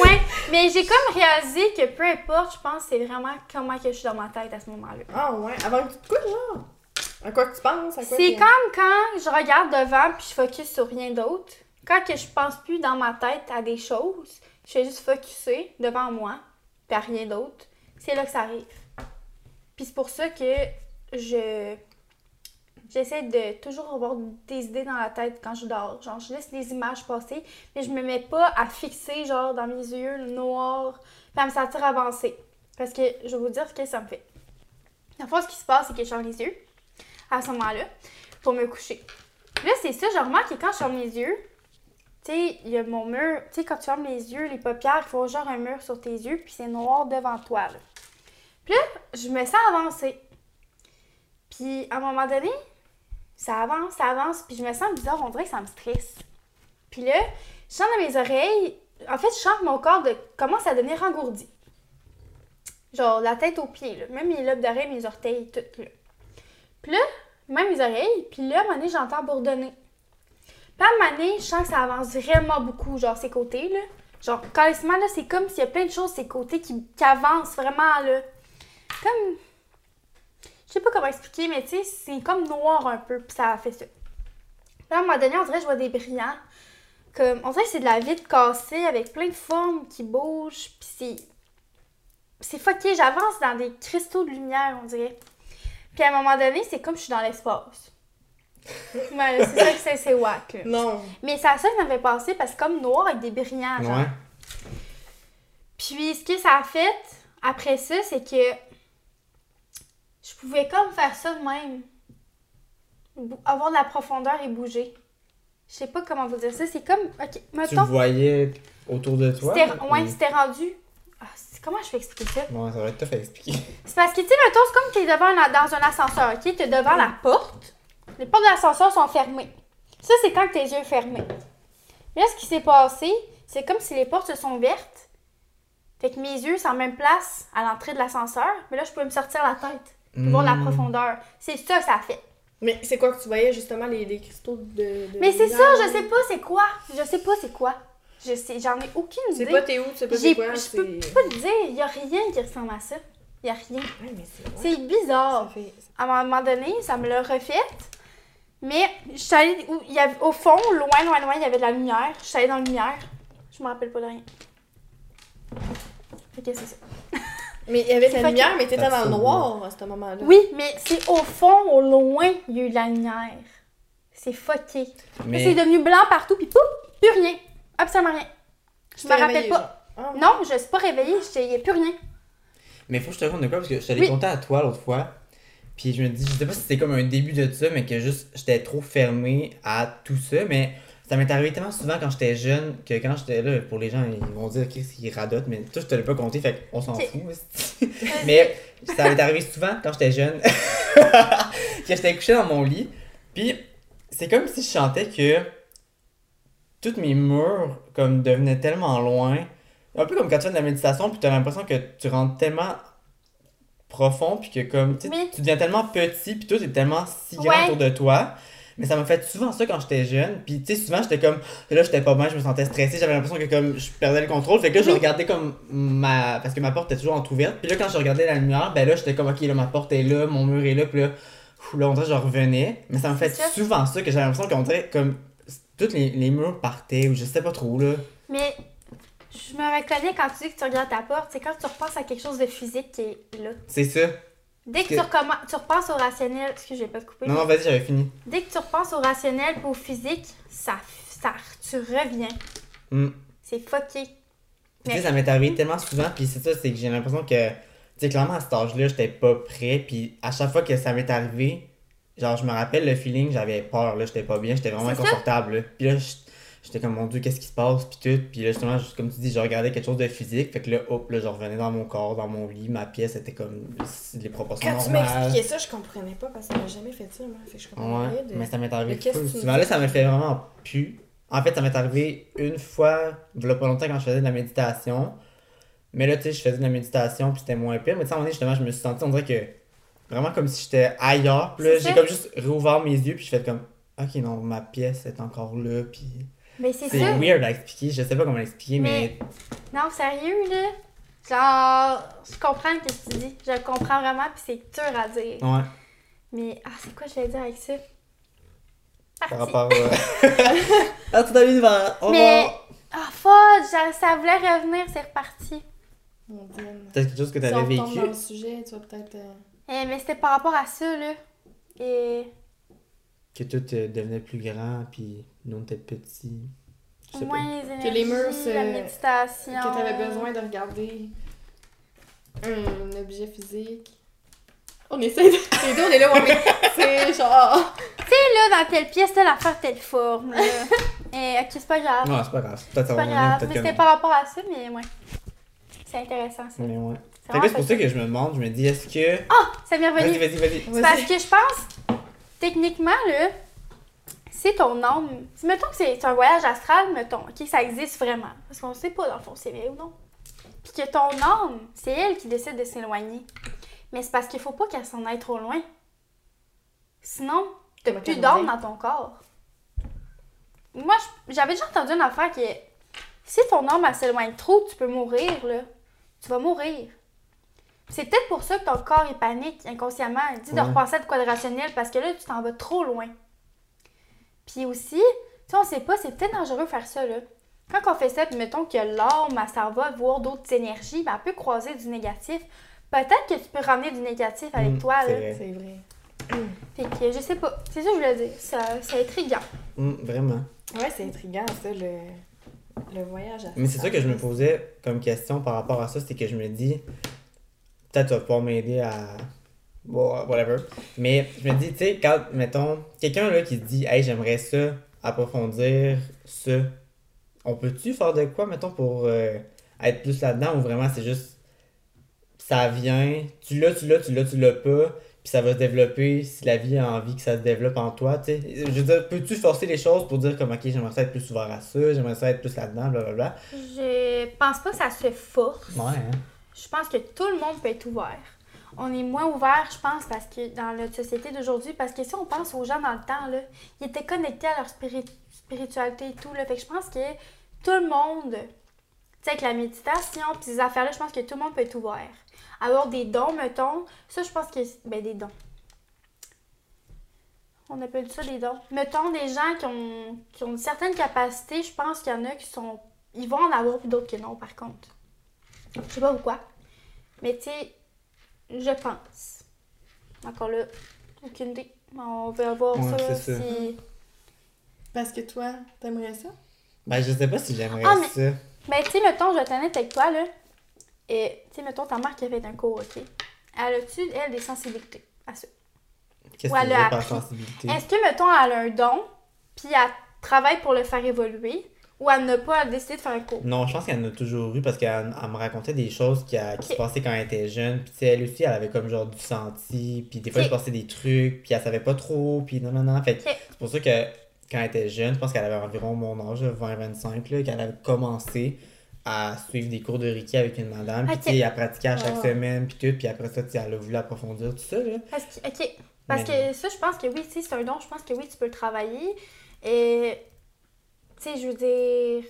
Ouais, mais j'ai comme réalisé que peu importe, je pense, c'est vraiment comment que je suis dans ma tête à ce moment-là. Ah ouais, avant que tu te couches, genre. À quoi que tu penses? À quoi C'est comme quand je regarde devant puis je focus sur rien d'autre. Quand que je pense plus dans ma tête à des choses, je fais juste focuser devant moi puis à rien d'autre. C'est là que ça arrive. Puis c'est pour ça que je j'essaie de toujours avoir des idées dans la tête quand je dors. Genre je laisse les images passer, mais je me mets pas à fixer genre dans mes yeux le noir puis à me sentir avancée. Parce que je vais vous dire ce que ça me fait. La fois, ce qui se passe, c'est que je les yeux à ce moment-là pour me coucher. Là, c'est ça, je remarque que quand je ferme les yeux, tu sais, il y a mon mur, tu sais, quand tu fermes les yeux, les paupières, il faut genre un mur sur tes yeux, puis c'est noir devant toi, là. Puis là, je me sens avancer. Puis à un moment donné, ça avance, ça avance, puis je me sens bizarre, on dirait que ça me stresse. Puis là, je sens dans mes oreilles, en fait, je sens que mon corps de, commence à devenir engourdi. Genre la tête aux pieds, là. Même mes lobes d'oreilles, mes orteils, tout, là. Puis là, même mes oreilles, puis là, à un moment j'entends bourdonner. Puis à un moment donné, je sens que ça avance vraiment beaucoup, genre ces côtés, là. Genre, carrément, là, c'est comme s'il y a plein de choses, ces côtés qui, qui avancent vraiment, là. Comme. Je sais pas comment expliquer, mais tu sais, c'est comme noir un peu, puis ça fait ça. Puis à un moment donné, on dirait que je vois des brillants. Comme, on dirait que c'est de la vitre cassée avec plein de formes qui bougent, puis c'est. C'est fucké, j'avance dans des cristaux de lumière, on dirait. Puis à un moment donné, c'est comme je suis dans l'espace. Ouais, là, c'est ça que c'est, c'est wack, là. Non. Mais ça, ça m'avait passé parce que comme noir avec des brillants, genre. Ouais. Puis ce que ça a fait après ça, c'est que je pouvais comme faire ça de même. Avoir de la profondeur et bouger. Je sais pas comment vous dire ça. C'est comme. Ok, Tu le mettons. voyais autour de toi? Ou- ouais, c'était rendu. Ah, comment je peux expliquer ça? Ouais, ça va être tough à expliquer. C'est parce que, tu sais, mettons, c'est comme t'es devant un- dans un ascenseur, ok? T'es devant la porte. Les portes de l'ascenseur sont fermées. Ça, c'est quand tes yeux fermés. Mais là, ce qui s'est passé, c'est comme si les portes se sont vertes. Fait que mes yeux sont en même place à l'entrée de l'ascenseur. Mais là, je pouvais me sortir la tête. Pour voir la Hmm. profondeur. C'est ça que ça a fait. Mais c'est quoi que tu voyais justement les, les cristaux de. de Mais c'est ça, je sais pas c'est quoi. Je sais pas c'est quoi. Je sais, j'en ai aucune C'est idée. pas t'es où, tu sais pas c'est quoi. je c'est- peux pas te dire, il y a rien qui ressemble à ça. Il y a rien. Ouais, c'est. C'est bizarre. fait. à un moment donné, ça me l'a refait. Mais je suis allée où il y avait, au fond, loin, loin, loin, il y avait de la lumière. Je suis allée dans la lumière. Je me rappelle pas de rien. Ok, c'est ça. Mais il y avait de la lumière, mais t'étais dans le noir à ce moment-là. Oui, mais c'est au fond, au loin, il y a eu de la lumière. C'est fucké. Mais c'est devenu blanc partout, puis pouf, plus rien. Absolument rien. Je me rappelle pas. Ah, ouais. Non, je suis pas réveillée, il n'y a plus rien. Mais faut que je te raconte de quoi parce que je te l'ai Oui. conté à toi l'autre fois. Puis je me dis, je sais pas si c'était comme un début de ça, mais que juste j'étais trop fermé à tout ça. Mais ça m'est arrivé tellement souvent quand j'étais jeune que quand j'étais là, pour les gens, ils vont dire qu'est-ce qu'ils radotent, mais toi je te l'ai pas compté, fait qu'on s'en fout. mais ça m'est arrivé souvent quand j'étais jeune que j'étais couché dans mon lit. Puis c'est comme si je chantais que tous mes murs comme devenaient tellement loin. Un peu comme quand tu fais de la méditation, puis tu as l'impression que tu rentres tellement profond, puis que comme tu sais, Oui. tu deviens tellement petit, puis tout est tellement si grand Ouais. autour de toi. Mais ça m'a fait souvent ça quand j'étais jeune. Puis tu sais, souvent j'étais comme. Là, j'étais pas bien, je me sentais stressé, j'avais l'impression que comme je perdais le contrôle. Fait que là, je regardais comme ma. Parce que ma porte était toujours entrouverte. Puis là, quand je regardais la lumière, ben là, j'étais comme, ok, là, ma porte est là, mon mur est là, puis là, ouf, là, on dirait que je revenais. Mais ça me fait souvent ça que j'avais l'impression qu'on dirait comme. Tous les, les murs partaient, ou je sais pas trop, là. Mais je me reconnais quand tu dis que tu regardes ta porte, c'est quand tu repenses à quelque chose de physique qui est là. C'est ça. Dès que Que- tu, recommen- tu repenses au rationnel, excuse, je vais pas te couper. Non, non, vas-y, j'avais fini. Dès que tu repenses au rationnel et au physique, ça, ça, tu reviens. Hmm. C'est fucké. Tu sais, ça m'est arrivé tellement souvent, puis c'est ça, c'est que j'ai l'impression que, tu sais, clairement à cet âge-là, j'étais pas prêt, puis à chaque fois que ça m'est arrivé, genre, je me rappelle le feeling, j'avais peur, là, j'étais pas bien, j'étais vraiment inconfortable, là. Puis là, j'- j'étais comme, mon dieu, qu'est-ce qui se passe, puis tout, puis là, justement, juste comme tu dis, je regardais quelque chose de physique, fait que là, hop, là, je revenais dans mon corps, dans mon lit, ma pièce était comme les proportions Quand tu normales. m'expliquais ça, je comprenais pas parce que j'ai jamais fait ça, moi. Fait que je comprenais Ouais, de. mais ça m'est arrivé tu souvent. Là, ça me fait vraiment plus. En fait, ça m'est arrivé une fois, il y a pas longtemps, quand je faisais de la méditation. Mais là, tu sais, je faisais de la méditation, puis c'était moins pire. Mais tu sais, à un moment donné, justement, je me suis senti, on dirait que vraiment comme si j'étais ailleurs. Puis là, j'ai comme juste réouvert mes yeux, puis je fais comme, ok, non, ma pièce est encore là, puis. Mais c'est C'est ça. weird à expliquer, je sais pas comment l'expliquer, mais. Mais- Non, sérieux, là. Genre, je comprends ce que tu dis. Je le comprends vraiment, puis c'est dur à dire. Ouais, Mais, ah, c'est quoi je vais dire avec ça? par Parti. rapport à. à tout à l'univers. Au Mais, revoir. ah, fuck, ça- ça voulait revenir, c'est reparti. Mon Dieu. Peut-être quelque chose que on t'avais vécu. dans le sujet, tu vas peut-être. euh, Eh, mais c'était par rapport à ça, là. Et. Que tout euh, devenait plus grand, puis nous on était petits. Je sais pas. Moins les Que les murs se- la méditation. Que t'avais besoin de regarder un objet physique. On essaie de. Les deux, on est là, ouais, mais c'est genre. Tu sais, là, dans telle pièce, telle affaire, telle forme, là. Et, ok, c'est pas grave. Non, c'est pas grave. C'est pas grave. Mais c'était par rapport à ça, mais ouais. C'est intéressant, ça. Mais ouais. C'est pour ça que je me demande, je me dis, est-ce que. Ah, ça m'est Vas-y, revenu. vas-y, vas-y. C'est Parce que je pense, techniquement, là, c'est ton âme. Mettons que c'est un voyage astral, mettons, ok, ça existe vraiment. Parce qu'on sait pas, dans le fond, c'est vrai ou non. Puis que ton âme, c'est elle qui décide de s'éloigner. Mais c'est parce qu'il faut pas qu'elle s'en aille trop loin. Sinon, t'as plus d'âme dans ton corps. Moi, j'avais déjà entendu une affaire qui est. Si ton âme, s'éloigne trop, tu peux mourir, là. Tu vas mourir. C'est peut-être pour ça que ton corps est panique inconsciemment. Il dit de Ouais. repenser à de quoi de rationnel parce que là, tu t'en vas trop loin. Puis aussi, tu sais, on sait pas, c'est peut-être dangereux de faire ça, là. Quand on fait ça, puis mettons que l'âme, elle s'en va voir d'autres énergies, ben, elle peut croiser du négatif. Peut-être que tu peux ramener du négatif avec Mm, toi, c'est là. vrai. C'est vrai. Fait que je sais pas. C'est ça que je voulais dire. Ça, c'est intriguant. Hum, vraiment. Ouais, c'est intriguant, ça, le, le voyage à Mais c'est ça que je me posais comme question par rapport à ça, c'est que je me dis, peut-être tu vas pouvoir m'aider à. Bon, whatever. Mais je me dis, tu sais, quand, mettons, quelqu'un là qui se dit, hey, j'aimerais ça, approfondir ça, on peut-tu faire de quoi, mettons, pour euh, être plus là-dedans ou vraiment c'est juste. Ça vient, tu l'as, tu l'as, tu l'as, tu l'as pas, puis ça va se développer si la vie a envie que ça se développe en toi, tu sais. Je veux dire, peux-tu forcer les choses pour dire comme, ok, j'aimerais ça être plus ouvert à ça, j'aimerais ça être plus là-dedans, blablabla? Je pense pas que ça se force. Ouais, hein. Je pense que tout le monde peut être ouvert. On est moins ouvert, je pense, parce que dans notre société d'aujourd'hui, parce que si on pense aux gens dans le temps, là, ils étaient connectés à leur spiri- spiritualité et tout. Là. Fait que je pense que tout le monde, tu sais, avec la méditation puis ces affaires-là, je pense que tout le monde peut être ouvert. Avoir des dons, mettons, ça, je pense que. Ben, des dons. On appelle ça des dons. Mettons des gens qui ont, qui ont une certaine capacité, je pense qu'il y en a qui sont. Ils vont en avoir puis d'autres que non, par contre. Je sais pas pourquoi. Mais tu sais, je pense. Encore là, aucune idée. On va voir Ouais, ça, si. Parce que toi, t'aimerais ça? Ben, je sais pas si j'aimerais Ah, mais- ça. Ben, tu sais, mettons, je vais être honnête avec toi, là. Et, tu sais, mettons, ta mère qui a fait un cours, OK? Elle a-tu, elle, des sensibilités à ça? Qu'est-ce Ou que tu par appris? sensibilité? Est-ce que, mettons, elle a un don, puis elle travaille pour le faire évoluer, ou elle n'a pas, décidé de faire un cours? Non, je pense qu'elle en a toujours eu parce qu'elle elle me racontait des choses qui, a- qui se passaient quand elle était jeune. Puis tu sais, elle aussi, elle avait comme genre du senti. Puis des fois, Ok. il se passait des trucs. Puis elle savait pas trop. Puis non, non, non. Fait c'est pour ça que quand elle était jeune, je pense qu'elle avait environ mon âge, 20-25, là, qu'elle avait commencé à suivre des cours de Reiki avec une madame. Puis tu sais, elle pratiquait à chaque Ah. semaine. Puis tout. Puis après ça, elle a voulu approfondir tout ça, là. Parce que, OK. Parce Mais- que ça, je pense que oui, tu sais, c'est un don, je pense que oui, tu peux le travailler. Et, sais, je veux dire,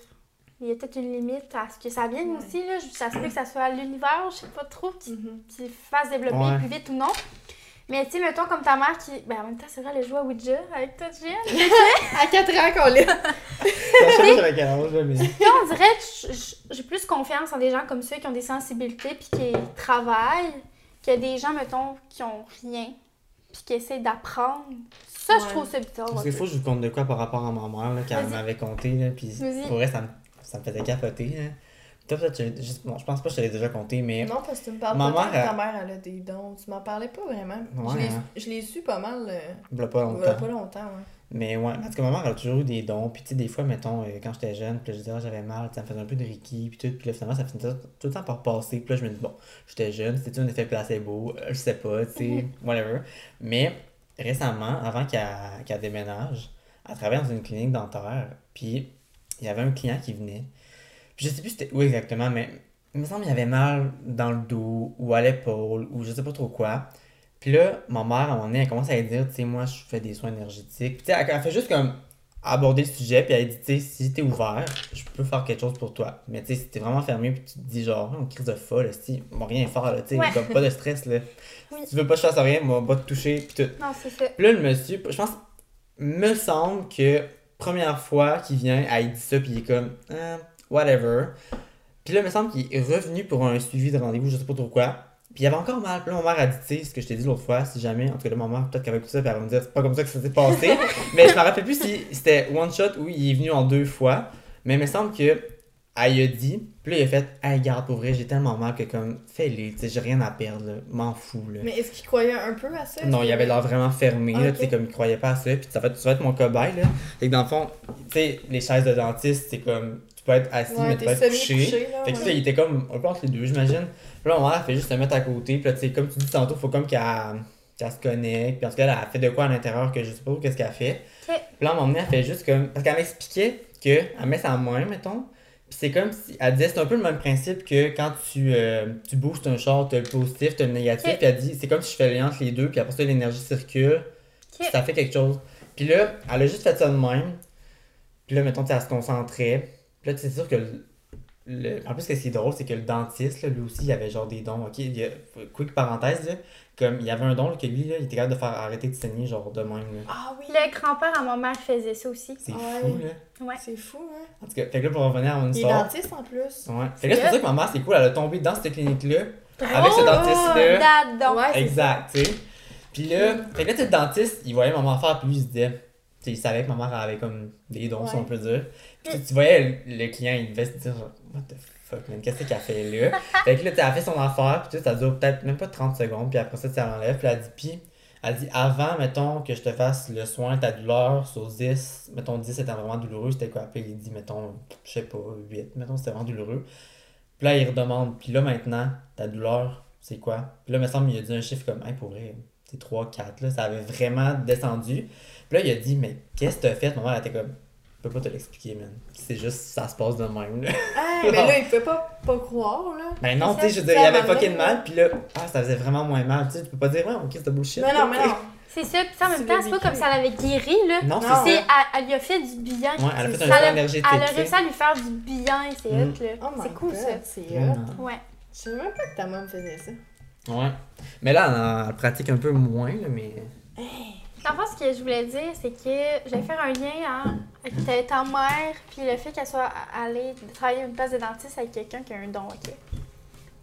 il y a peut-être une limite à ce que ça vienne Ouais. aussi, là. Ça se peut que ça soit l'univers, je sais pas trop, qui, Mhm. qui fasse développer Ouais. plus vite ou non. Mais, tu sais, mettons comme ta mère qui. Ben, en même temps, c'est vrai, elle a joué à Ouija avec toi, Jen. À 4 ans qu'on. Puis on dirait que j'ai plus confiance en des gens comme ça qui ont des sensibilités puis qui travaillent que des gens, mettons, qui ont rien puis qui essaient d'apprendre. Ça, je trouve ça bizarre. Parce qu'il faut que je vous conte de quoi par rapport à ma mère, là, qu'elle m'avait conté, là, puis pour vrai, ça me, ça me faisait capoter, là. Toi, peut-être, je l'ai- juste- bon, je pense pas que je te l'ai déjà conté, mais Non, parce que tu me parles Ma pas mère, que ta mère, elle a des dons. Tu m'en parlais pas vraiment. Ouais, je l'ai- hein. su pas mal. euh, il pas il longtemps. pas longtemps, ouais. Mais ouais, parce que ma mère, elle a toujours eu des dons, puis tu sais, des fois, mettons, euh, quand j'étais jeune, puis là, je disais, ah, j'avais mal, ça me faisait un peu de Reiki, puis tout, puis là, finalement, ça finissait tout le temps par passer, puis là, je me dis, bon, j'étais jeune, c'était un effet placebo, euh, je sais pas, tu sais, whatever. Mais récemment, avant qu'elle déménage, elle travaillait dans une clinique dentaire, puis il y avait un client qui venait. Puis je sais plus où exactement, mais il me semble qu'il avait mal dans le dos, ou à l'épaule, ou je sais pas trop quoi. Puis là, ma mère, à un moment donné, elle commence à lui dire, tu sais, moi, je fais des soins énergétiques. Puis elle, elle fait juste comme aborder le sujet, puis elle dit, tu sais, si t'es ouvert, je peux faire quelque chose pour toi. Mais tu sais, si t'es vraiment fermé, puis tu te dis, genre, on crise de folle, si, on va rien faire, là, tu sais, Ouais. comme pas de stress, là. Oui. Si tu veux pas que je fasse rien, moi, va te toucher, puis tout. Non, c'est ça. Puis là, le monsieur, je pense, me semble que première fois qu'il vient, elle dit ça, puis il est comme, Ah, whatever. Puis là, il me semble qu'il est revenu pour un suivi de rendez-vous, je sais pas trop quoi. Puis il avait encore mal. Puis là, ma mère a dit, tu sais, ce que je t'ai dit l'autre fois, si jamais, en tout cas, là, ma mère, peut-être qu'elle va écouter ça, puis elle va me dire, c'est pas comme ça que ça s'est passé. mais je me rappelle plus si c'était one shot ou il est venu en deux fois. Mais il me semble que elle y a dit, puis là, il a fait, hey, garde, pour vrai, j'ai tellement mal que comme, fais-les, tu sais, j'ai rien à perdre, m'en fous, là. Mais est-ce qu'il croyait un peu à ça? Non, il avait l'air vraiment fermé, là, tu sais, comme il croyait pas à ça, puis ça va, tu vas être mon cobaye, là. Fait que dans le fond, tu sais, les chaises de dentiste, c'est comme, tu peux être assis, Ouais, mais tu peux être couché. là. Fait que ouais. ça, il était comme un peu entre les deux, j'imagine. Puis là, mère, elle fait juste se mettre à côté, puis là, tu sais, comme tu dis tantôt, faut comme qu'elle se connecte, puis en tout cas, elle a fait de quoi à l'intérieur que je sais pas qu'est-ce qu'elle fait. Puis là, à un moment donné, elle fait juste comme, parce qu'elle m'expliquait qu'elle met sa main, mettons, puis c'est comme si, elle disait, c'est un peu le même principe que quand tu, euh, tu boostes un char, t'as le positif, t'as le négatif, puis elle dit, c'est comme si je fais le lien entre les deux, puis après ça, l'énergie circule, puis ça fait quelque chose. Puis là, elle a juste fait ça de même, puis là, mettons, elle se concentrait, puis là, tu sais, c'est sûr que le- le- en plus, ce qui est drôle, c'est que le dentiste, là, lui aussi, il avait genre des dons. Ok, il y a, quick parenthèse, là, comme il y avait un don là, que lui, là, il était capable de faire arrêter de saigner, genre de même. là. Ah oui! Le grand-père à ma mère faisait ça aussi. C'est Ouais. fou, là. Ouais. C'est fou, hein? En tout cas, fait que là, pour revenir à mon Il est histoire. dentiste en plus. Ouais. Fait que là, c'est pour ça que ma mère, c'est cool, elle a tombé dans cette clinique-là. Avec ce dentiste-là. Ouais, Exact, tu sais. Puis là, fait que là, le dentiste, il voyait maman faire, puis lui, il se disait, tu sais, il savait que ma mère avait comme des dons, si on peut dire. Puis tu voyais le, le client, il devait se dire, what the fuck, man, qu'est-ce qu'elle fait là? fait que là, tu as fait son affaire, puis tout, ça dure peut-être même pas 30 secondes, puis après ça, tu l'enlèves, puis elle dit, puis, elle dit, avant, mettons, que je te fasse le soin, ta douleur, sur 10, mettons 10 c'était vraiment douloureux, c'était quoi? Puis il dit, mettons, je sais pas, 8, mettons, c'était vraiment douloureux. Puis là, il redemande, puis là, maintenant, ta douleur, c'est quoi? Puis là, il me semble, il a dit un chiffre comme, hey, pour vrai, c'est 3, 4, là, ça avait vraiment descendu. Puis là, il a dit, mais qu'est-ce que t'as fait? Ma mère, elle était comme, je peux pas te l'expliquer, man. C'est juste, ça se passe de même, là. Ah, mais là, il peut pas, pas croire, là. Ben non, tu sais, je ça, veux dire, il c'est avait fucking mal, puis là, ah, ça faisait vraiment moins mal, tu sais, tu peux pas dire, ouais, ok, c'est bullshit. Mais non, mais non. C'est ça, puis ça, en même temps, c'est pas comme si elle avait guéri, là. Non, c'est ça. elle, lui a fait du bien. Ouais, elle a fait un ça. soin énergétique, Elle a réussi à lui faire du bien, c'est Mm. hot, là. Oh c'est cool, ça. C'est hot. Ouais. Je savais même pas que ta maman faisait ça. Ouais. Mais là, elle, pratique un peu moins, là, mais. Fait, ce que je voulais dire, c'est que j'allais faire un lien hein, avec ta, mère, puis le fait qu'elle soit allée travailler une place de dentiste avec quelqu'un qui a un don, ok?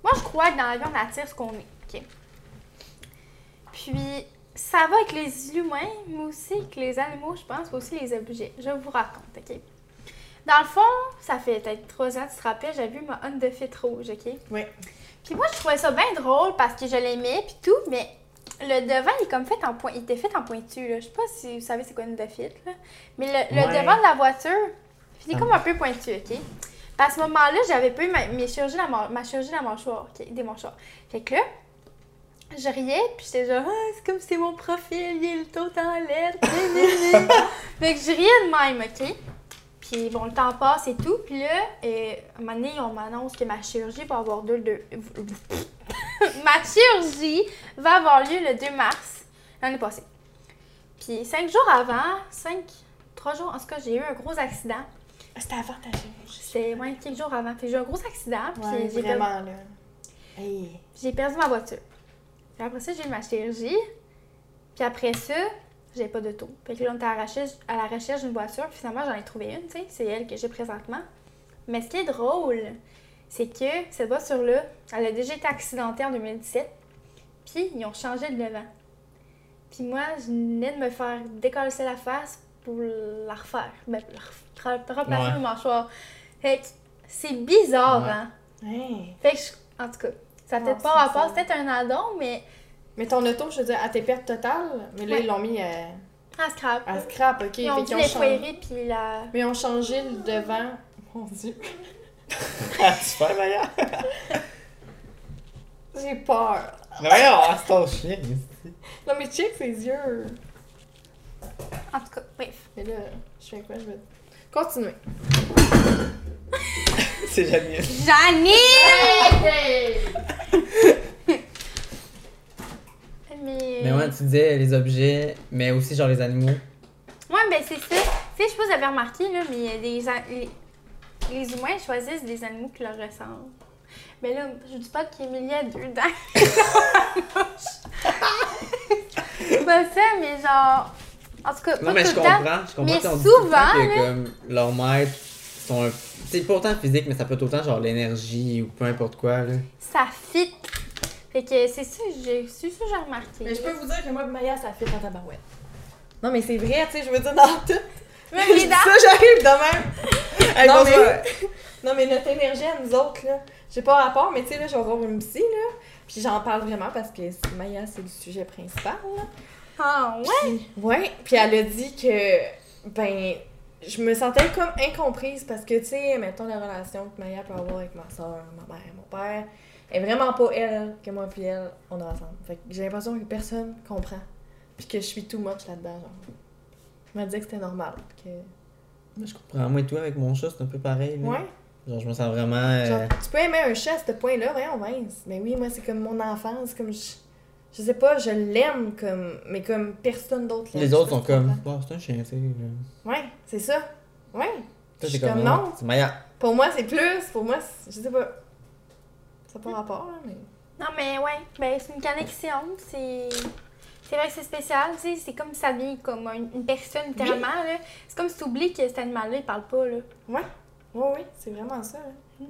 Moi, je crois que dans la vie, on attire ce qu'on est, ok? Puis, ça va avec les humains, mais aussi avec les animaux, je pense, mais aussi les objets. Je vous raconte, ok? Dans le fond, ça fait peut-être trois ans, tu te rappelles, j'avais vu ma Honda Fit rouge, ok? Oui. Puis moi, je trouvais ça bien drôle parce que je l'aimais puis tout, mais le devant, il est comme fait en point, il était fait en pointu, là. Je sais pas si vous savez c'est quoi une Fit, là. Mais le, le Ouais. devant de la voiture, il est Ah. comme un peu pointu, OK? À ce moment-là, j'avais pas eu ma, mes chirurgies la ma chirurgie de la mâchoire, OK? Des mâchoires. Fait que là, je riais, puis j'étais genre, ah, c'est comme si c'est mon profil, il est tout le temps l'aide. fait que je riais de même, OK? Puis bon, le temps passe et tout. Puis là, euh, à un moment donné, on m'annonce que ma chirurgie va avoir le... ma chirurgie va avoir lieu le 2 mars l'année passée. Puis cinq jours avant, cinq, trois jours, en tout cas, j'ai eu un gros accident. Ah, C'était avant ta chirurgie. C'était, ouais, quelques jours avant. J'ai eu un gros accident. Puis Ouais, j'ai, perdu, vraiment, là. Hey. j'ai perdu ma voiture. Puis après ça, j'ai eu ma chirurgie. Puis après ça, j'ai pas d'auto. Fait que là, on était à la recherche, recherche d'une voiture. Puis finalement, j'en ai trouvé une, tu sais. C'est elle que j'ai présentement. Mais ce qui est drôle, c'est que cette voiture-là, elle a déjà été accidentée en 2017. Puis ils ont changé le devant. Puis moi, je venais de me faire décoller la face pour la refaire. Ben, la ref- re- replacer Ouais. le mâchoire. Fait que c'est bizarre, Ouais. hein? Hey. Fait que, je- en tout cas, ça peut-être pas c'est rapport, ça. c'est peut-être un addon, mais Mais ton auto, je veux dire, à tes pertes totales, mais là, Ouais. ils l'ont mis à, à scrap. à scrap, ok? Ils ont Fait changé. puis la... Mais ils ont changé le devant. Mon dieu. Ah, super, Maya! J'ai peur. Mais voyons, ah, c'est ton chien, ici. Non, mais check ses yeux. En tout cas, bref. Mais là, je fais quoi? Je vais. Continuer. C'est Janine. Janine! mais... Mais ouais, tu disais les objets, mais aussi genre les animaux. Ouais, ben c'est ça. Tu sais, je sais pas si vous avez remarqué, là, mais les, a- les, les humains choisissent des animaux qui leur ressemblent. Mais là, je dis pas qu'Emilie a deux dents. C'est pas ça, mais genre... En tout cas, pas Non, mais tout je le temps. comprends. Je comprends Mais dit souvent, que là- comme leurs maîtres sont un. C'est pas autant physique, mais ça peut être autant genre l'énergie ou peu importe quoi, là. Ça fit. Fait que c'est ça, j'ai- c'est ça que j'ai remarqué. Mais je peux vous dire que moi, Maya, ça fait en tabarouette. Non, mais c'est vrai, tu sais, je veux dire, dans tout. Même les ça, j'arrive de même. Hey, non, mais, non, mais notre énergie à nous autres, là, j'ai pas rapport, mais tu sais, là, je vais avoir une psy, là. Puis j'en parle vraiment parce que Maya, c'est le sujet principal, là. Ah ouais? Puis, ouais, puis elle a dit que, ben, je me sentais comme incomprise parce que, tu sais, mettons la relation que Maya peut avoir avec ma soeur, ma mère, mon père, est vraiment pas elle que moi puis elle, on a ensemble. Fait que j'ai l'impression que personne comprend. Puis que je suis too much là-dedans, genre. Elle m'a dit que c'était normal. Que... Je comprends. Moi et toi, avec mon chat, c'est un peu pareil. là. Ouais. Genre, je me sens vraiment. euh, Genre, tu peux aimer un chat à ce point-là, voyons, Vince. Mais oui, moi, c'est comme mon enfance, comme je. Je sais pas, je l'aime comme. Mais comme personne d'autre l'aime. Les autres sont comme. Bon, c'est un chien, tu sais. Ouais, c'est ça. Ouais. Toi, Je comme. comme non. C'est Maya. Pour moi, c'est plus. Pour moi, c'est- je sais pas. Ça n'a pas rapport, là, mais. Non, mais ouais, ben c'est une connexion. C'est. C'est vrai que c'est spécial, tu sais, c'est comme devient comme une, une personne littéralement, là. C'est comme si tu oublies que cet animal-là, il parle pas, là. Ouais. Ouais, oui, c'est vraiment ça. là.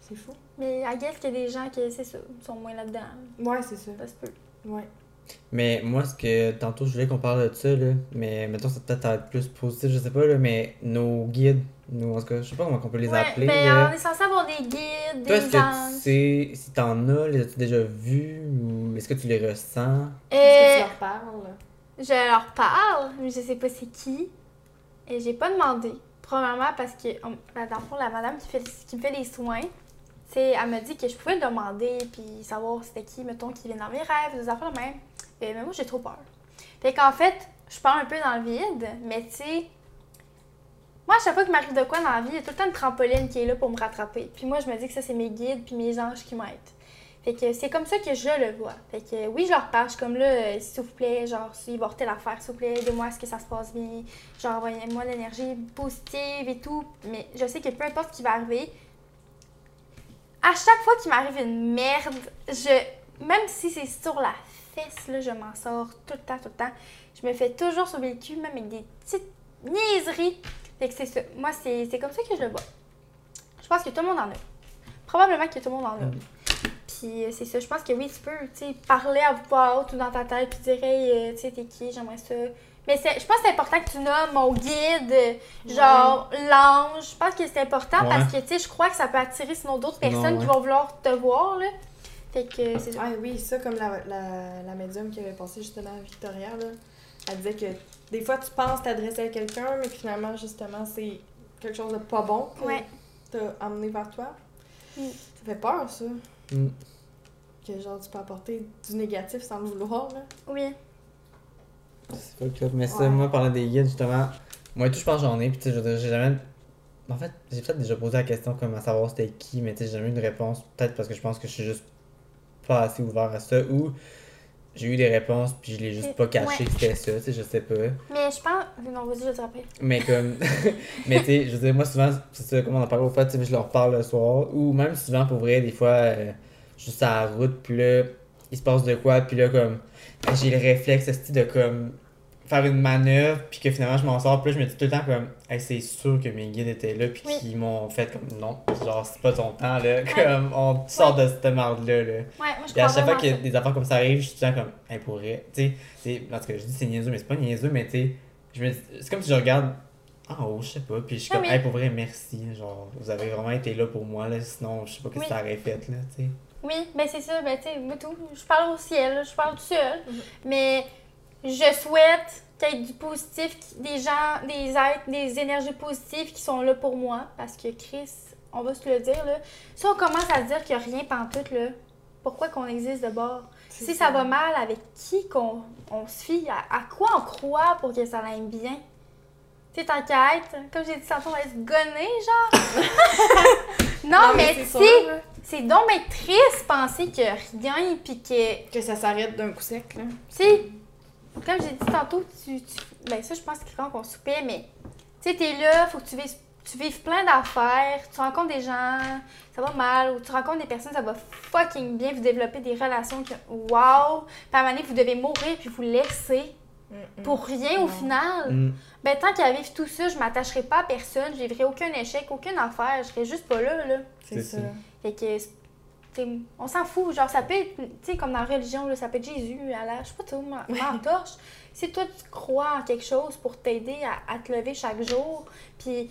C'est fou. Mais I guess qu'il y a des gens qui, c'est ça, sont moins là-dedans. Ouais, c'est ça. Ça se peut. Ouais. Mais moi, ce que tantôt je voulais qu'on parle de ça, là, mais mettons, ça peut-être être plus positif, je sais pas, là, mais nos guides, nous, en tout cas, je sais pas comment on peut les Ouais, appeler. ben, là. on est censé avoir des guides, Toi, est-ce des que anges. tu sais si t'en as, les as-tu déjà vus ou est-ce que tu les ressens? Est-ce que Euh, tu leur parles? Je leur parle, mais je sais pas c'est qui. Et j'ai pas demandé. Probablement parce que, ben, dans le fond, la madame qui, fait, qui me fait les soins, c'est, elle m'a dit que je pouvais demander puis savoir c'était qui, mettons, qui vient dans mes rêves, des affaires de même. Mais moi, j'ai trop peur. Fait qu'en fait, je parle un peu dans le vide, mais tu sais, moi, à chaque fois qu'il m'arrive de quoi dans la vie, il y a tout le temps une trampoline qui est là pour me rattraper. Puis moi, je me dis que ça, c'est mes guides puis mes anges qui m'aident. Fait que c'est comme ça que je le vois. Fait que oui, je leur parle. Je suis comme là, euh, s'il vous plaît, genre, s'il va telle affaire, s'il vous plaît, aidez-moi ce que ça se passe bien. Genre, envoyez-moi l'énergie positive et tout. Mais je sais que peu importe ce qui va arriver, à chaque fois qu'il m'arrive une merde, je. Même si c'est sur la fesse, là, je m'en sors tout le temps, tout le temps. Je me fais toujours sauver le cul, même avec des petites niaiseries. Fait que c'est ça. Moi, c'est comme ça que je le vois. Je pense que tout le monde en a. Probablement que tout le monde en a. Puis euh, c'est ça, je pense que oui, tu peux, tu sais, parler à voix haute ou dans ta tête, puis dire, hey, euh, tu sais, t'es qui, j'aimerais ça. Mais je pense que c'est important que tu nommes mon guide, genre l'ange. Je pense que c'est important Ouais. parce que, tu sais, je crois que ça peut attirer sinon d'autres Non, personnes qui vont vouloir te voir, là. Fait que c'est ça. Ah oui, ça, comme la, la, la médium qui avait passé justement à Victoria, là, elle disait que des fois tu penses t'adresser à quelqu'un, mais que finalement, justement, c'est quelque chose de pas bon que Ouais. t'as amené vers toi. Mm. Ça fait peur, ça. Mm. Que genre, tu peux apporter du négatif sans le vouloir, là. Oui. C'est pas le club. Mais ça, Ouais. moi, parlant des guides, justement, moi, tout, je pense que j'en ai. Puis, tu sais, j'ai jamais. En fait, j'ai peut-être déjà posé la question comme à savoir c'était qui, mais tu sais, j'ai jamais eu une réponse. Peut-être parce que je pense que je suis juste pas assez ouvert à ça. Ou j'ai eu des réponses, puis je l'ai juste pas caché que c'était ça, tu sais, je sais pas. Mais je pense. Non, vas-y, je te rappelle. Mais comme. mais tu sais, je veux dire, moi, souvent, c'est ça, comme on en parle au fait, tu sais, je leur parle le soir. Ou même souvent, pour vrai, des fois, euh, juste à la route, puis là, il se passe de quoi, puis là, comme. J'ai le réflexe, de comme. Faire une manœuvre, puis que finalement, je m'en sors, puis là, je me dis tout le temps, comme. Hey, c'est sûr que mes guides étaient là, puis Oui. qu'ils m'ont fait comme. Non, genre, c'est pas ton temps, là. Comme, on sort de cette merde-là, là. Ouais, moi, je Puis à chaque fois que des affaires comme ça arrivent, je suis tout le temps comme, hey, pourrait. Tu sais, tout cas, je dis c'est niaiseux, mais c'est pas niaiseux, mais tu sais, je me c'est comme si je regarde en haut, je sais pas, puis je suis Ah comme, hey, pour vrai, merci. Genre, vous avez vraiment été là pour moi, là, sinon, je sais pas ce que ça aurait fait, là, tu sais. Oui, ben c'est ça, ben tu sais, moi tout, je parle au ciel, là, je parle tout seul, Mhm. mais je souhaite qu'il y ait du positif, des gens, des êtres, des énergies positives qui sont là pour moi, parce que Chris, on va se le dire, là, si on commence à se dire qu'il n'y a rien pantoute, là, pourquoi qu'on existe de bord? Si ça va mal, avec qui qu'on on se fie, à, à quoi on croit pour que ça aille bien? Tu sais, tant comme j'ai dit tantôt, on va se gonner, genre. non, mais, tu c'est donc bien triste penser que rien puis que. que ça s'arrête d'un coup sec, là. Sais, comme j'ai dit tantôt, tu, tu- Ben, ça, je pense que quand on soupait, mais. Tu sais, t'es là, faut que tu vives, tu vives plein d'affaires, tu rencontres des gens, ça va mal, ou tu rencontres des personnes, ça va fucking bien, vous développez des relations que. Waouh! Puis à un moment donné, vous devez mourir puis vous laisser pour rien au final. Mm. Ben, tant qu'à vivre tout ça, je m'attacherai pas à personne, je vivrai aucun échec, aucune affaire, je serai juste pas là, là. C'est ça. ça. Fait que, on s'en fout. Genre, ça peut être, tu sais, comme dans la religion, là, ça peut être Jésus, Allah, je sais pas ma- m'entorche. Si toi, tu crois en quelque chose pour t'aider à, à te lever chaque jour, puis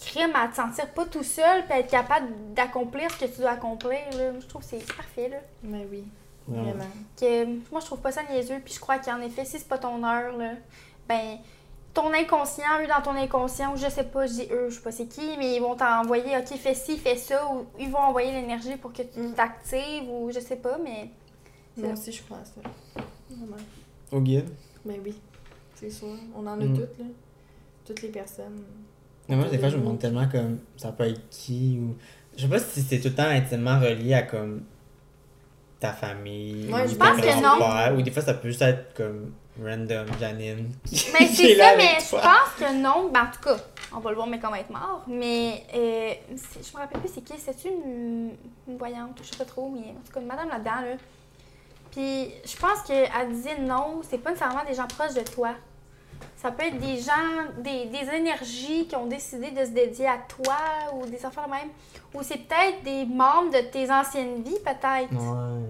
crime à te sentir pas tout seul, puis être capable d'accomplir ce que tu dois accomplir, là, je trouve que c'est parfait, là. Mais oui, vraiment. Que, moi, je trouve pas ça niaiseux, puis je crois qu'en effet, si c'est pas ton heure, là, ben, ton inconscient, eux dans ton inconscient, ou je sais pas, je dis eux, je sais pas c'est qui, mais ils vont t'envoyer, ok, fais ci, fais ça, ou ils vont envoyer l'énergie pour que tu Mm. t'actives, ou je sais pas, mais. C'est Moi ça. aussi, je crois à ça. Vraiment. Au guide? Mais oui, c'est sûr. On en a Mm. toutes, là. Toutes les personnes. Mais moi, des fois, je me demande tellement comme, ça peut être qui, ou. Je sais pas si c'est tout le temps intimement relié à comme ta famille. Ouais, ou je ton pense que non. grand-père, Ou des fois, ça peut juste être comme random Janine. qui- Mais c'est ça, avec mais je pense que non. Ben, en tout cas, on va le voir, mais comment être mort. Mais euh, je me rappelle plus c'est qui. C'est-tu une, une voyante je sais pas trop, mais en tout cas, une madame là-dedans, là. Puis je pense qu'elle disait non, c'est pas nécessairement des gens proches de toi. Ça peut être des gens, des, des énergies qui ont décidé de se dédier à toi ou des affaires de même. Ou c'est peut-être des membres de tes anciennes vies, peut-être. Ouais.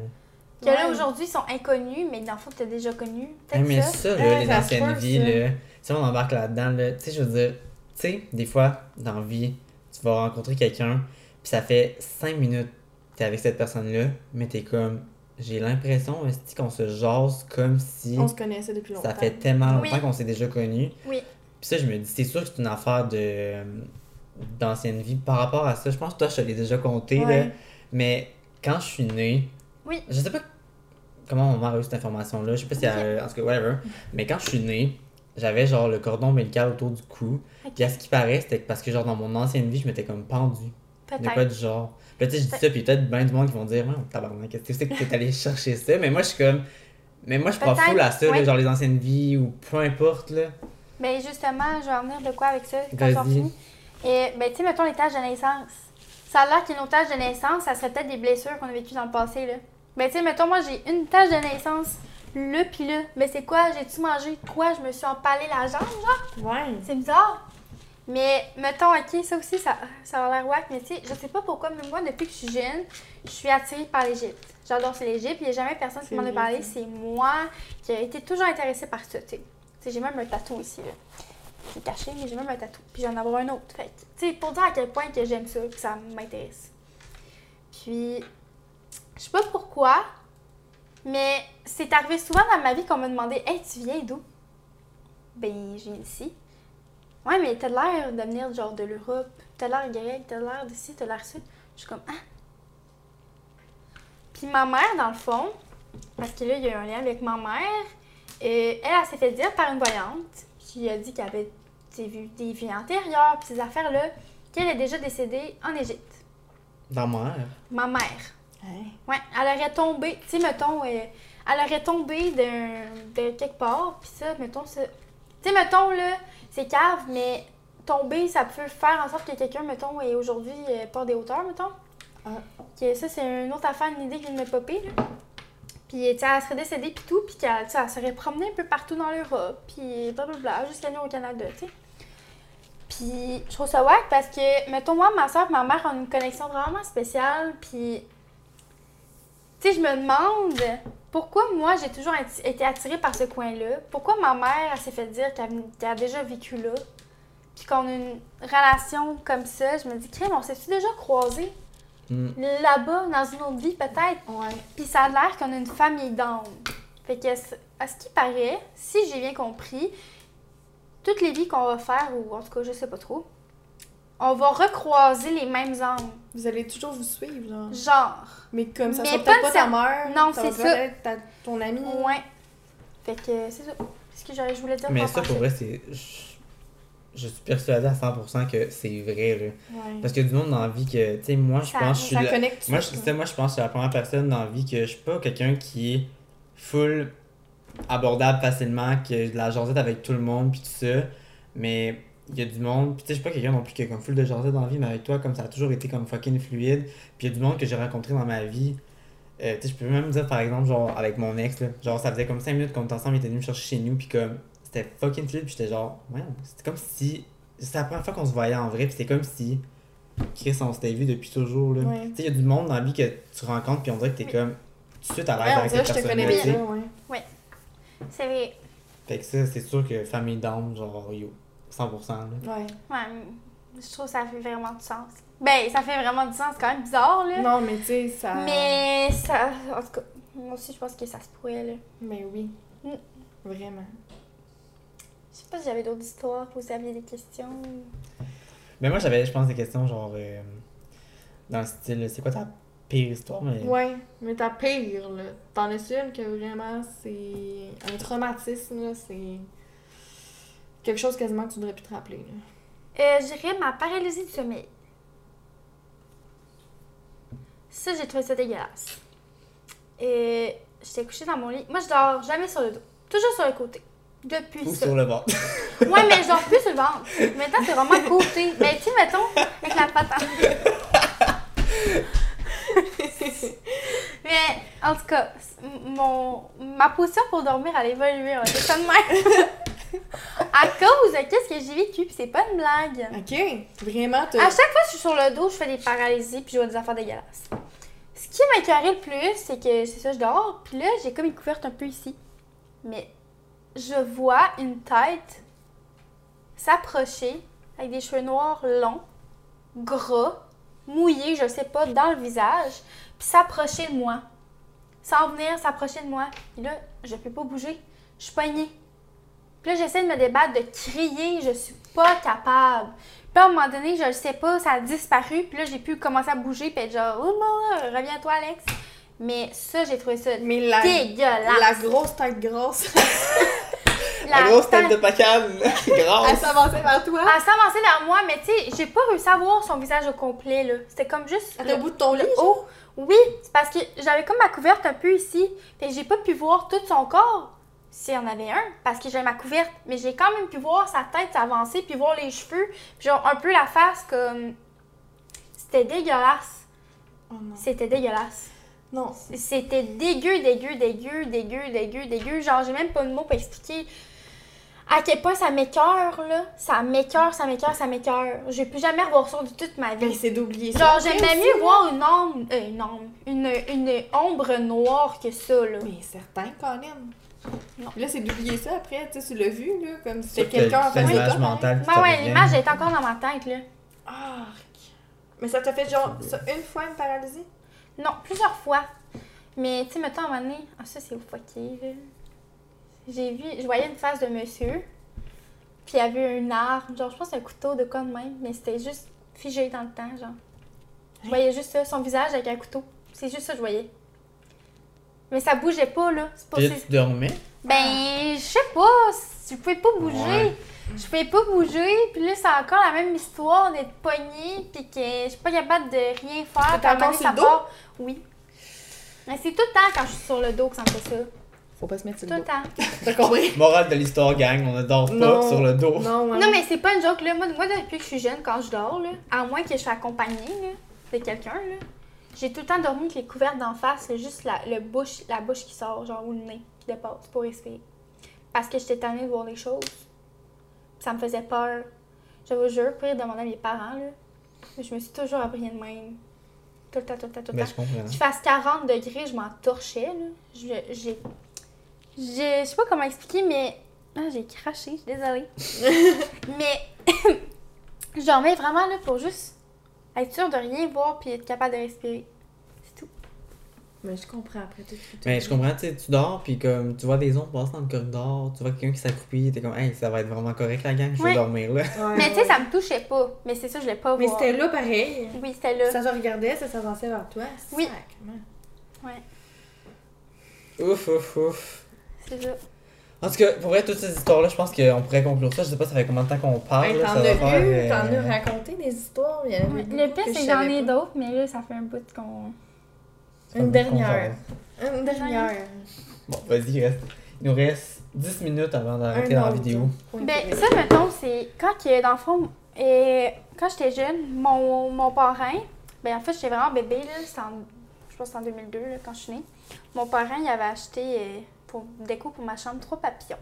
Que là, Ouais. aujourd'hui, ils sont inconnus, mais dans le fond, t'as déjà connu. Peut-être mais ça. ça, là, Ouais, les anciennes vies, là, si on embarque là-dedans, là, tu sais, je veux dire, tu sais, des fois, dans la vie, tu vas rencontrer quelqu'un, puis ça fait 5 minutes que t'es avec cette personne-là, mais t'es comme, j'ai l'impression, qu'on se jase comme si On se connaissait depuis longtemps. ça fait tellement longtemps Oui. qu'on s'est déjà connus. Oui. Puis ça, je me dis, c'est sûr que c'est une affaire de d'ancienne vie. Par rapport à ça, je pense que toi, je te l'ai déjà compté, là, mais quand je suis né, Oui. je sais pas comment on m'a reçu cette information-là, je sais pas si, elle- en tout cas, whatever, mais quand je suis né, j'avais genre le cordon ombilical autour du cou. Ok. Puis à ce qui paraît, c'était parce que genre dans mon ancienne vie, je m'étais comme pendu. Peut-être. du genre. Puis tu sais, je dis ça, puis peut-être bien du monde qui vont dire, ouais, tabarnak, qu'est-ce que c'est que t'es allé chercher ça? Mais moi, je suis comme. Mais moi, je prends full à ça, là, genre les anciennes vies ou peu importe, là. Ben justement, je vais en venir de quoi avec ça quand on finit. Et ben tu sais, mettons les tâches de naissance. Ça a l'air qu'une autre tâche de naissance, ça serait peut-être des blessures qu'on a vécues dans le passé là. Ben tu sais, mettons moi j'ai une tâche de naissance là puis là. Ben c'est quoi? J'ai-tu mangé? Quoi? Je me suis empalé la jambe, genre? Ouais. C'est bizarre. Mais mettons, ok, ça aussi, ça, ça a l'air wack, mais tu sais, je sais pas pourquoi, mais moi, depuis que je suis jeune, je suis attirée par l'Égypte. J'adore c'est l'Égypte, il n'y a jamais personne qui m'en a parlé, c'est moi qui a été toujours intéressée par ça, tu sais. Tu sais, j'ai même un tatou ici, là. C'est caché, mais j'ai même un tatou. Puis j'en avoir un autre. Fait tu sais, pour dire à quel point que j'aime ça, que ça m'intéresse. Puis, je sais pas pourquoi, mais c'est arrivé souvent dans ma vie qu'on me demandait Hey, tu viens d'où Ben, je viens d'ici. Ouais, mais t'as l'air de venir genre de l'Europe. T'as l'air grec, t'as l'air d'ici, t'as l'air sud. Je suis comme Ah Puis ma mère, dans le fond, parce que là, il y a eu un lien avec ma mère, euh, elle, elle s'est fait dire par une voyante qui a dit qu'elle avait vu des vies antérieures, puis ces affaires-là, qu'elle est déjà décédée en Égypte. Dans moi. Ma mère. Ouais, elle aurait tombé, tu sais, mettons, euh, elle aurait tombé d'un, de quelque part, puis ça, mettons, ça. Tu sais, mettons, là, c'est cave, mais tomber, ça peut faire en sorte que quelqu'un, mettons, est aujourd'hui euh, pas des hauteurs, mettons. Ah. Que ça, c'est une autre affaire, une idée qui vient de me popper, là. Puis, tu sais, elle serait décédée, puis tout, puis qu'elle, elle serait promenée un peu partout dans l'Europe, puis blablabla, jusqu'à venir au Canada, tu sais. Puis, je trouve ça wack parce que, mettons, moi, ma soeur et ma mère ont une connexion vraiment spéciale, puis sais, je me demande pourquoi moi j'ai toujours été attirée par ce coin-là. Pourquoi ma mère elle s'est fait dire qu'elle a déjà vécu là? Puis qu'on a une relation comme ça. Je me dis, crème, on s'est-tu déjà croisés? Hmm. là-bas, dans une autre vie peut-être? Ouais. Puis ça a l'air qu'on a une famille d'âmes. Fait que, à ce qui paraît, si j'ai bien compris, toutes les vies qu'on va faire, ou en tout cas, je sais pas trop, on va recroiser les mêmes âmes. Vous allez toujours vous suivre, genre. Genre. Mais comme ça Mais sera pas peut-être pas de ta mère. Non, ça c'est va ça. peut-être ta- ton ami. Ouais. Fait que c'est ça. Ce que je voulais dire Mais ça, pour vrai, c'est. Je, je suis persuadé à 100% que c'est vrai, là. Ouais. Parce a du monde dans la vie que, tu sais, moi, je pense que je suis la- Moi, tout, je, là. tu sais, moi, je pense que je suis la première personne dans la vie que je suis pas quelqu'un qui est full abordable facilement, qui a de la jasette avec tout le monde, puis tout ça. Mais il y a du monde, puis tu sais, je suis pas quelqu'un non plus qui a comme full de jasette dans la vie, mais avec toi, comme ça a toujours été comme fucking fluide. Puis il y a du monde que j'ai rencontré dans ma vie. Euh, tu sais, je peux même dire, par exemple, genre, avec mon ex, là, genre, ça faisait comme 5 minutes qu'on était ensemble, il était venu me chercher chez nous, puis comme, c'était fucking fluide, puis j'étais genre, ouais, c'était comme si. C'était la première fois qu'on se voyait en vrai, puis c'était comme si. Chris, on s'était vu depuis toujours, là. Ouais. Tu sais, il y a du monde dans la vie que tu rencontres, puis on dirait que t'es Oui. comme. Tout de suite à l'aise Ouais, avec cette que je te connais personne-là, bien, tu sais. ouais. C'est vrai. Fait que ça, c'est sûr que famille d'âme, genre, yo, 100%, là. Ouais. Ouais, je trouve que ça fait vraiment du sens. Ben, ça fait vraiment du sens. C'est quand même bizarre, là. Non, mais tu sais, ça. Mais ça. En tout cas, moi aussi, je pense que ça se pourrait, là. Mais oui. Mm. Vraiment. Je sais pas si j'avais d'autres histoires, vous aviez des questions. Mais moi, j'avais, je pense, des questions, genre, euh, dans le style, c'est quoi ta pire histoire, mais. Ouais, mais ta pire, là. T'en as une que vraiment c'est un traumatisme, là? C'est quelque chose quasiment que tu devrais plus te rappeler, là. Euh, je dirais ma paralysie du sommeil. Ça, j'ai trouvé ça dégueulasse. Et j'étais couchée dans mon lit. Moi, je dors jamais sur le dos. Toujours sur le côté. Depuis Ou ça. sur le ventre. Ouais, mais je dors plus sur le ventre. Maintenant, c'est vraiment côté. Mais tu sais, mettons, avec la patente. mais en tout cas, mon, ma position pour dormir, elle a évolué. On va dire ça de même. à cause de qu'est-ce que j'ai vécu, puis c'est pas une blague. Ok, vraiment, À t'as. chaque fois que je suis sur le dos, je fais des paralysies puis je vois des affaires dégueulasses. Ce qui m'écœurait le plus, c'est que c'est ça, je dors, puis là, j'ai comme une couverte un peu ici. Mais je vois une tête s'approcher avec des cheveux noirs longs, gras, mouillés, je sais pas, dans le visage, puis s'approcher de moi. S'en venir, s'approcher de moi. Et là, je peux pas bouger. Je suis poignée. Puis là, j'essaie de me débattre, de crier, je suis pas capable. Puis là, à un moment donné, je le sais pas, ça a disparu. Puis là, j'ai pu commencer à bouger, puis être genre, oh non, reviens-toi, Alex. Mais ça, j'ai trouvé ça Mais la, dégueulasse. la grosse tête grosse, La, grosse tête de pacane, elle grasse. s'avançait vers toi. Elle s'avançait vers moi, mais tu sais, j'ai pas réussi à voir son visage au complet, là. C'était comme juste. À le- au bout de ton lit, haut. Oui, c'est parce que j'avais comme ma couverte un peu ici. Que j'ai pas pu voir tout son corps, s'il y en avait un, parce que j'avais ma couverte. Mais j'ai quand même pu voir sa tête s'avancer, puis voir les cheveux, puis genre un peu la face, comme. C'était dégueulasse. Oh non. C'était dégueulasse. Non. C'était dégueu, dégueu, dégueu, dégueu, dégueu, dégueu. Genre, j'ai même pas de mots pour expliquer à quel point ça m'écœure, là. Ça m'écœure, ça m'écœure, ça m'écœure. Je vais plus jamais revoir ça de toute ma Ben, vie. c'est d'oublier ça. Genre, j'aimerais mieux là. voir une ombre, euh, une ombre, une, une ombre noire que ça, là. Mais certain, Colin. Non. Là, c'est d'oublier ça après, tu sais, tu l'as vu, là, comme si c'était Sauf que quelqu'un en c'est face une de image toi. mentale Ben ouais, l'image est encore dans ma tête, là. Ah, Mais ça t'a fait genre ça une fois une paralysie? Non, plusieurs fois. Mais, tu sais, mettons, à un moment donné, ah, ça, c'est au fucké, là. J'ai vu, je voyais une face de monsieur, puis il y avait une arme, genre, je pense un couteau de quoi de même, mais c'était juste figé dans le temps, genre. Je voyais juste ça, son visage avec un couteau. C'est juste ça que je voyais. Mais ça bougeait pas, là. C'est pas tu dormais? Ben, je sais pas, je pouvais pas bouger. Ouais. Je pouvais pas bouger, puis là, c'est encore la même histoire d'être poignée, puis que je suis pas capable de rien faire. T'as encore sur ça le dos? part. Oui. Mais c'est tout le temps quand je suis sur le dos que ça me fait ça. Faut pas se mettre sur Tout le le dos. temps. T'as compris? Morale de l'histoire, gang, on ne dort pas Non. sur le dos. Non, ouais. Non, mais c'est pas une joke, là. Moi, moi, depuis que je suis jeune, quand je dors, là, à moins que je sois accompagnée, là, de quelqu'un, là, j'ai tout le temps dormi avec les couvertes d'en face, juste la, le bouche, la bouche qui sort, genre, ou le nez qui dépasse pour respirer. Parce que j'étais tannée de voir les choses. Ça me faisait peur. Je vous jure, pour demander à mes parents, là, je me suis toujours appris de même. Tout le temps, tout le temps, tout le Ben, temps. Qu'il fasse 40 degrés, je m'en torchais, là. Je- J'ai. Je sais pas comment expliquer, mais. Ah, j'ai craché, je suis désolée. mais. je dormais vraiment, là, pour juste être sûre de rien voir puis être capable de respirer. C'est tout. Mais je comprends après tout. tout, tout. Mais je comprends, tu sais, tu dors, puis comme tu vois des ombres passer dans le corridor, tu vois quelqu'un qui s'accroupit, t'es comme, hey, ça va être vraiment correct la gang, je vais Ouais. dormir là. Ouais, mais tu sais, ouais. ça me touchait pas. Mais c'est ça, je l'ai pas Mais voir. c'était là pareil. Oui, c'était là. Ça se regardait, ça s'avançait vers toi. Oui. Sacrement. Ouf, ouf, ouf. C'est ça. En tout cas, pour vrai, toutes ces histoires-là, je pense qu'on pourrait conclure ça. Je sais pas, ça fait combien de temps qu'on parle. Hey, là, t'en ça va as faire, vu, euh, t'en as raconté des histoires. Il y Ouais. beaucoup Le pire, c'est que j'en ai d'autres, mais là, ça fait un bout qu'on. Une dernière. Une dernière. Bon, vas-y, il reste- il nous reste 10 minutes avant d'arrêter Un la vidéo. Ben, ça, mettons, c'est quand que, dans le fond, euh, quand j'étais jeune, mon, mon parrain, ben, en fait, j'étais vraiment bébé, là, c'est en, je pense que c'est en 2002, là, quand je suis née. Mon parrain, il avait acheté euh, pour déco pour ma chambre trois papillons.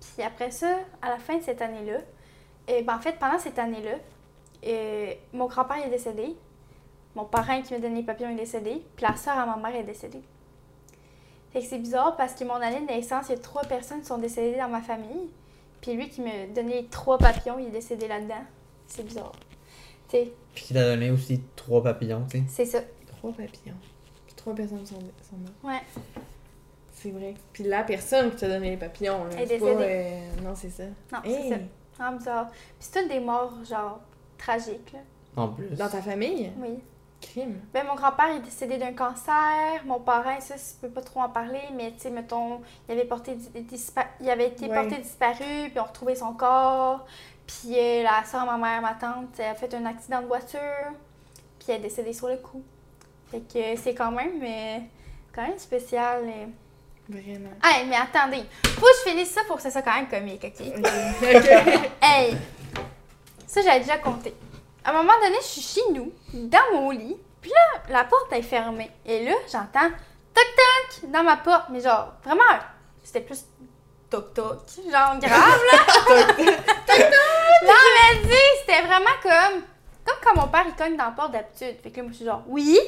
Puis après ça, à la fin de cette année-là, euh, ben, en fait, pendant cette année-là, euh, mon grand-père est décédé, mon parrain qui m'a donné les papillons est décédé, puis la sœur à ma mère est décédée. Fait que c'est bizarre parce que mon année de naissance, il y a trois personnes qui sont décédées dans ma famille. Puis lui qui m'a donné les trois papillons, il est décédé là-dedans. C'est bizarre. Tu sais, Puis qui t'a donné aussi 3 papillons, tu sais. c'est ça. Trois papillons. Puis trois personnes sont, sont mortes. Ouais. C'est vrai. Puis la personne qui t'a donné les papillons, là, Elle est pas, euh, Non, c'est ça. Non, Hey, c'est ça. Ah, bizarre. Puis c'est toutes des morts, genre, tragiques, là. En plus. Dans ta famille? Oui. Crime. Ben, mon grand-père est décédé d'un cancer. Mon parrain, ça, je peux pas trop en parler, mais tu sais, mettons, il avait, porté, dispa- il avait été Ouais. porté disparu, puis on retrouvait son corps. Puis euh, la soeur, ma mère, ma tante, elle a fait un accident de voiture, puis elle est décédée sur le coup. Fait que euh, c'est quand même, euh, quand même spécial. euh. Vraiment. Hey, mais attendez, faut que je finisse ça pour que ça soit quand même comique, ok? Ok. Hey! Ça, j'avais déjà compté. À un moment donné, je suis chez nous, dans mon lit, puis là, la porte est fermée. Et là, j'entends toc-toc dans ma porte. Mais genre, vraiment, c'était plus toc-toc. Genre grave, là. non, mais dis, c'était vraiment comme. Comme quand mon père, il cogne dans la porte d'habitude. Fait que là, moi, je suis genre, oui?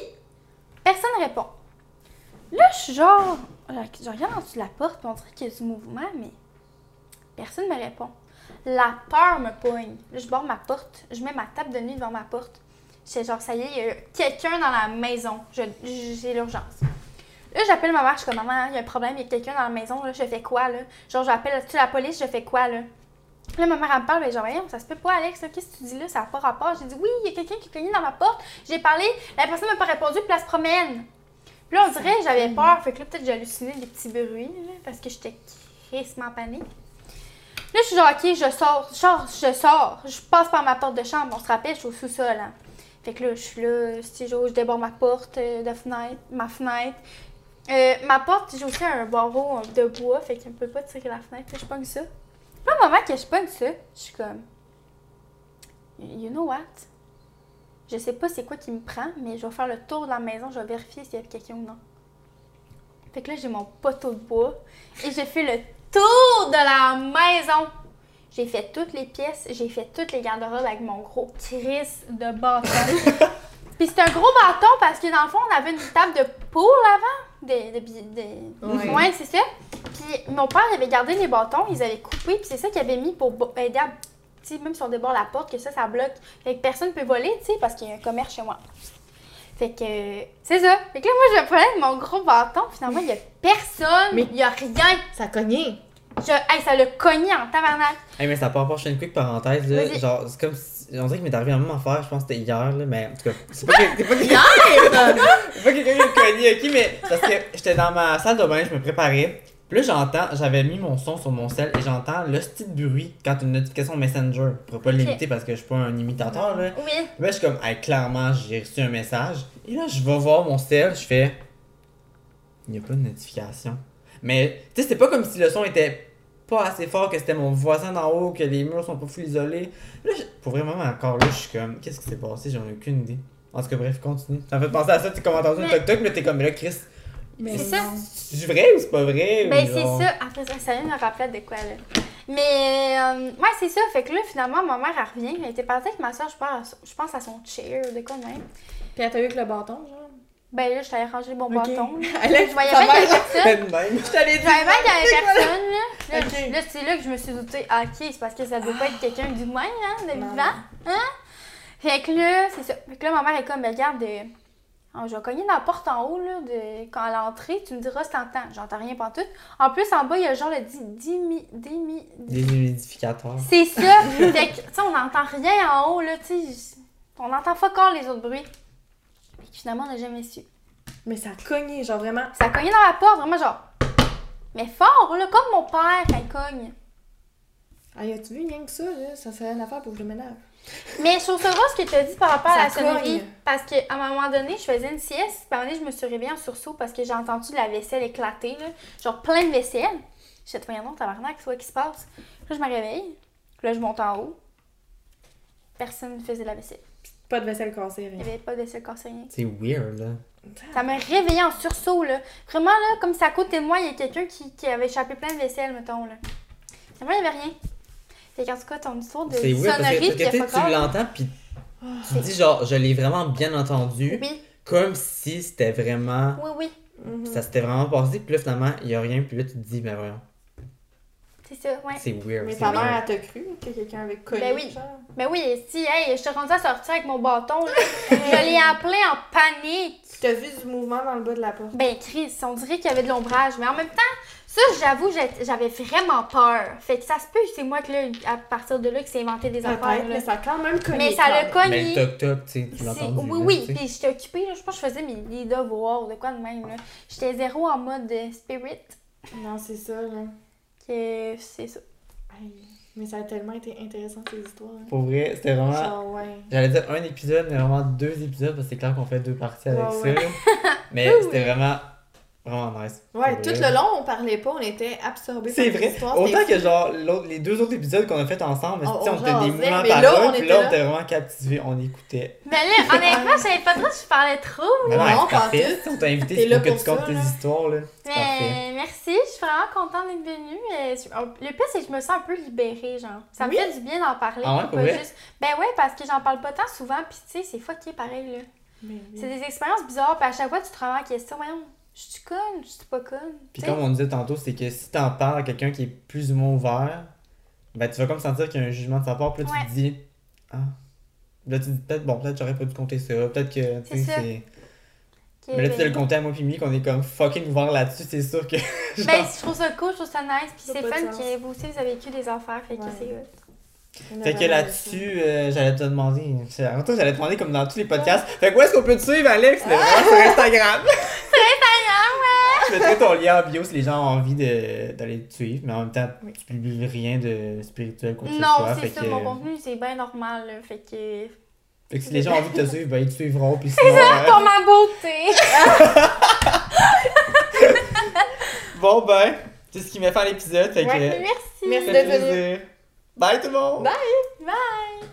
Personne répond. Là, je suis genre. Je regarde en dessous de la porte, puis on dirait qu'il y a du mouvement, mais personne me répond. La peur me poigne. Là, je barre ma porte, je mets ma table de nuit devant ma porte. C'est genre, ça y est, il y a quelqu'un dans la maison. J'ai l'urgence. Là, j'appelle ma mère, je suis comme, maman, il y a un problème, il y a quelqu'un dans la maison, là, je fais quoi, là? Genre, j'appelle la police, je fais quoi, là? Là, ma mère, elle me parle, ben, genre, voyons, ça se peut pas, Alex, qu'est-ce que tu dis là? Ça n'a pas rapport. J'ai dit, oui, il y a quelqu'un qui cogné dans ma porte. J'ai parlé, la personne m'a pas répondu, puis elle se promène. Puis là, on dirait, j'avais peur, fait que là, peut-être j'ai halluciné des petits bruits, là, parce que j'étais crissement en panique. Là, je suis genre, ok, je sors, je sors, je sors, je passe par ma porte de chambre, on se rappelle, je suis au sous-sol, hein. Fait que là, je suis là, si je déborde ma porte euh, de fenêtre, ma fenêtre. Euh, ma porte, j'ai aussi un barreau euh, de bois, fait qu'elle ne peut pas tirer la fenêtre, je pogne ça. Puis là, au moment que je pogne ça, je suis comme, you know what? Je sais pas c'est quoi qui me prend, mais je vais faire le tour de la maison, je vais vérifier s'il y a quelqu'un ou non. Fait que là, j'ai mon poteau de bois et j'ai fait le tour de la maison. J'ai fait toutes les pièces, j'ai fait toutes les garde-robes avec mon gros crise de bâton. Puis c'est un gros bâton parce que dans le fond, on avait une table de poule avant. Des, des, des-. Ouais, c'est ça. Puis mon père avait gardé les bâtons, ils avaient coupé, puis c'est ça qu'il avait mis pour aider à. Sais, même si on déborde la porte, que ça, ça bloque. Fait que personne ne peut voler, tu sais, parce qu'il y a un commerce chez moi. Fait que. C'est ça. Fait que là, moi, je prenais mon gros bâton, finalement, il y a personne, Mais- il y a rien. Ça a cogné. Je, hey, ça l'a cogné en tabarnak. Hey, mais ça part pas, je fais une quick parenthèse, là. Vas-y. Genre, c'est comme si. On dirait qu'il m'est arrivé la même affaire, je pense que c'était hier, là, mais en tout cas, c'est pas, que- c'est pas, que- c'est pas quelqu'un qui a cogné, ok, mais c'est parce que j'étais dans ma salle de bain, je me préparais. Puis là, j'entends, j'avais mis mon son sur mon sel et j'entends le petit bruit quand une notification Messenger. Je pourrais pas l'imiter parce que je suis pas un imitateur, là. Oui. Là, je suis comme, hey, clairement, j'ai reçu un message. Et là, je vais voir mon sel, je fais. Il n'y a pas de notification. Mais, tu sais, c'est pas comme si le son était pas assez fort, que c'était mon voisin d'en haut, que les murs sont pas full isolés. Là, je- pour vraiment, encore là, je suis comme, qu'est-ce qui s'est passé? J'en ai aucune idée. En tout cas, bref, continue. Ça me fait penser à ça, tu sais, comme entendu un Mais- toc-toc, mais t'es comme, là, Chris, C'est ça. c'est vrai ou c'est pas vrai Ben, genre- c'est ça. Après ça, ça vient me rappeler de quoi, là. Mais, euh, ouais, c'est ça. Fait que là, finalement, ma mère, elle revient. Elle était partie avec ma soeur, je pense, je pense à son chair, de quoi même. Puis elle t'a eu avec le bâton, genre? Ben là, je t'allais ranger mon Ok. bâton. Alex, Je voyais bien qu'il y mère- avait personne. Même. Je t'allais Je voyais bien qu'il y avait personne, là. Là, c'est là que je me suis doutée, ah, ok, c'est parce que ça doit pas être quelqu'un du moins, hein, de vivant. Hein? Fait que là, c'est ça. Fait que là, ma mère est comme, ben, regarde, euh, oh, je vais cogner dans la porte en haut, là, de, quand elle est entrée, tu me diras si t'entends. J'entends rien pantoute. En plus, en bas, il y a genre le di- dimi, dimi, Des humidificateurs. c'est ça. fait que, tu sais, on n'entend rien en haut, là, tu sais. On entend pas encore les autres bruits. Que finalement, on n'a jamais su. Mais ça a cogné, genre vraiment. Ça a cogné dans la porte, vraiment genre. Mais fort, là, comme mon père quand il cogne. Ah, as-tu vu rien que ça, là? Ça serait une affaire pour que je le ménage. Mais je trouve ça drôle ce que tu as dit par rapport à la Ça sonnerie. cogne. Parce qu'à un moment donné, je faisais une sieste. Puis à un moment donné, je me suis réveillée en sursaut parce que j'ai entendu de la vaisselle éclater. Là. Genre plein de vaisselle. J'ai dit, voyons donc, tabarnak, c'est quoi qui se passe? Là, je me réveille. Puis là, je monte en haut. Personne ne faisait la vaisselle. Pas de vaisselle cassée, Il rien. n'y avait pas de vaisselle cassée, rien. C'est weird, là. Ça m'a réveillée en sursaut, là. Vraiment, là, comme ça à côté de moi, il y a quelqu'un qui, qui avait échappé plein de vaisselle, mettons, là. Moi, il n'y avait rien. Fait qu'en tout cas, ton histoire de C'est weird parce que, sonnerie, parce que tu l'entends puis tu dis genre je l'ai vraiment bien entendu Oui, comme si c'était vraiment oui, oui. Ça s'était vraiment passé puis là finalement il y a rien puis là tu te dis mais voyons C'est ça, ouais. c'est weird. Mais ta mère, elle t'a cru que quelqu'un avait cogné, Ben oui. genre? Ben oui, si, hey, je te rendue à sortir avec mon bâton, là. je l'ai appelé en panique. T'as vu du mouvement dans le bas de la porte? Ben, Chris, on dirait qu'il y avait de l'ombrage. Mais en même temps, ça, j'avoue, j'avais vraiment peur. Fait que ça se peut, c'est moi que là, à partir de là, que c'est inventé des affaires. Mais ça a quand même cogné. Mais ça l'a. Mais cogné. le toc toc tu tu. Oui, là, oui, tu puis j'étais occupée, là, je pense que je faisais mes, les devoirs ou de quoi de même. là. J'étais zéro en mode euh, spirit, Non, c'est ça, là. Que c'est ça. Aïe. Mais ça a tellement été intéressant, ces histoires. hein. Pour vrai c'était vraiment Genre, ouais. j'allais dire un épisode mais vraiment deux épisodes parce que c'est clair qu'on fait deux parties avec Ouais, ça. ouais. mais c'était vraiment vraiment nice. Ouais, tout vrai. le long, on parlait pas, on était absorbés C'est par vrai. l'histoire. Autant que genre l'autre- les deux autres épisodes qu'on a fait ensemble, On- tu sais, on, on était des mouvements mais là, on puis était là on était vraiment captivés, on écoutait. Mais là, honnêtement, je savais pas trop si je parlais trop. Mais non, Non, parfait. On t'a invité pour que tu comptes tes là. histoires là. Mais merci, je suis vraiment contente d'être venue. Euh, Le plus, c'est que je me sens un peu libérée, genre. Ça me fait du bien d'en parler. Ah ouais, Ben ouais, parce que j'en parle pas tant souvent, puis tu sais, c'est fucké pareil, là. C'est des expériences bizarres, puis à chaque fois, tu te remets en question, voyons, je suis conne, je suis pas conne. Puis comme on disait tantôt, c'est que si t'en parles à quelqu'un qui est plus ou moins ouvert, ben tu vas comme sentir qu'il y a un jugement de sa part, puis là tu te dis, ah. Là tu te dis, peut-être, bon, peut-être j'aurais pas dû compter ça, peut-être que, tu sais, c'est. Mais là tu te le compter à moi puis qu'on est comme fucking ouvert là-dessus, c'est sûr que. genre- Ben, je trouve ça cool, je trouve ça nice, puis c'est fun que vous aussi, vous avez vécu des affaires, fait que Ouais. c'est Fait que là-dessus, euh, j'allais te demander. En tout j'allais te demander comme dans tous les podcasts. Fait que où est-ce qu'on peut te suivre, Alex? C'est vraiment sur Instagram. Je mettrai ton lien en bio si les gens ont envie de- d'aller te suivre, mais en même temps, Oui. tu publies rien de spirituel, quoi Non, c'est ça, que- mon contenu, c'est bien normal, là, fait que... Fait que si les gens ont envie de te suivre, ben ils te suivront. Puis sinon, euh, Pour ma beauté! bon ben, c'est ce qui met fin à l'épisode. Fait que, Ouais, merci! Merci ça venu. plaisir. Bye tout le monde! Bye. Bye!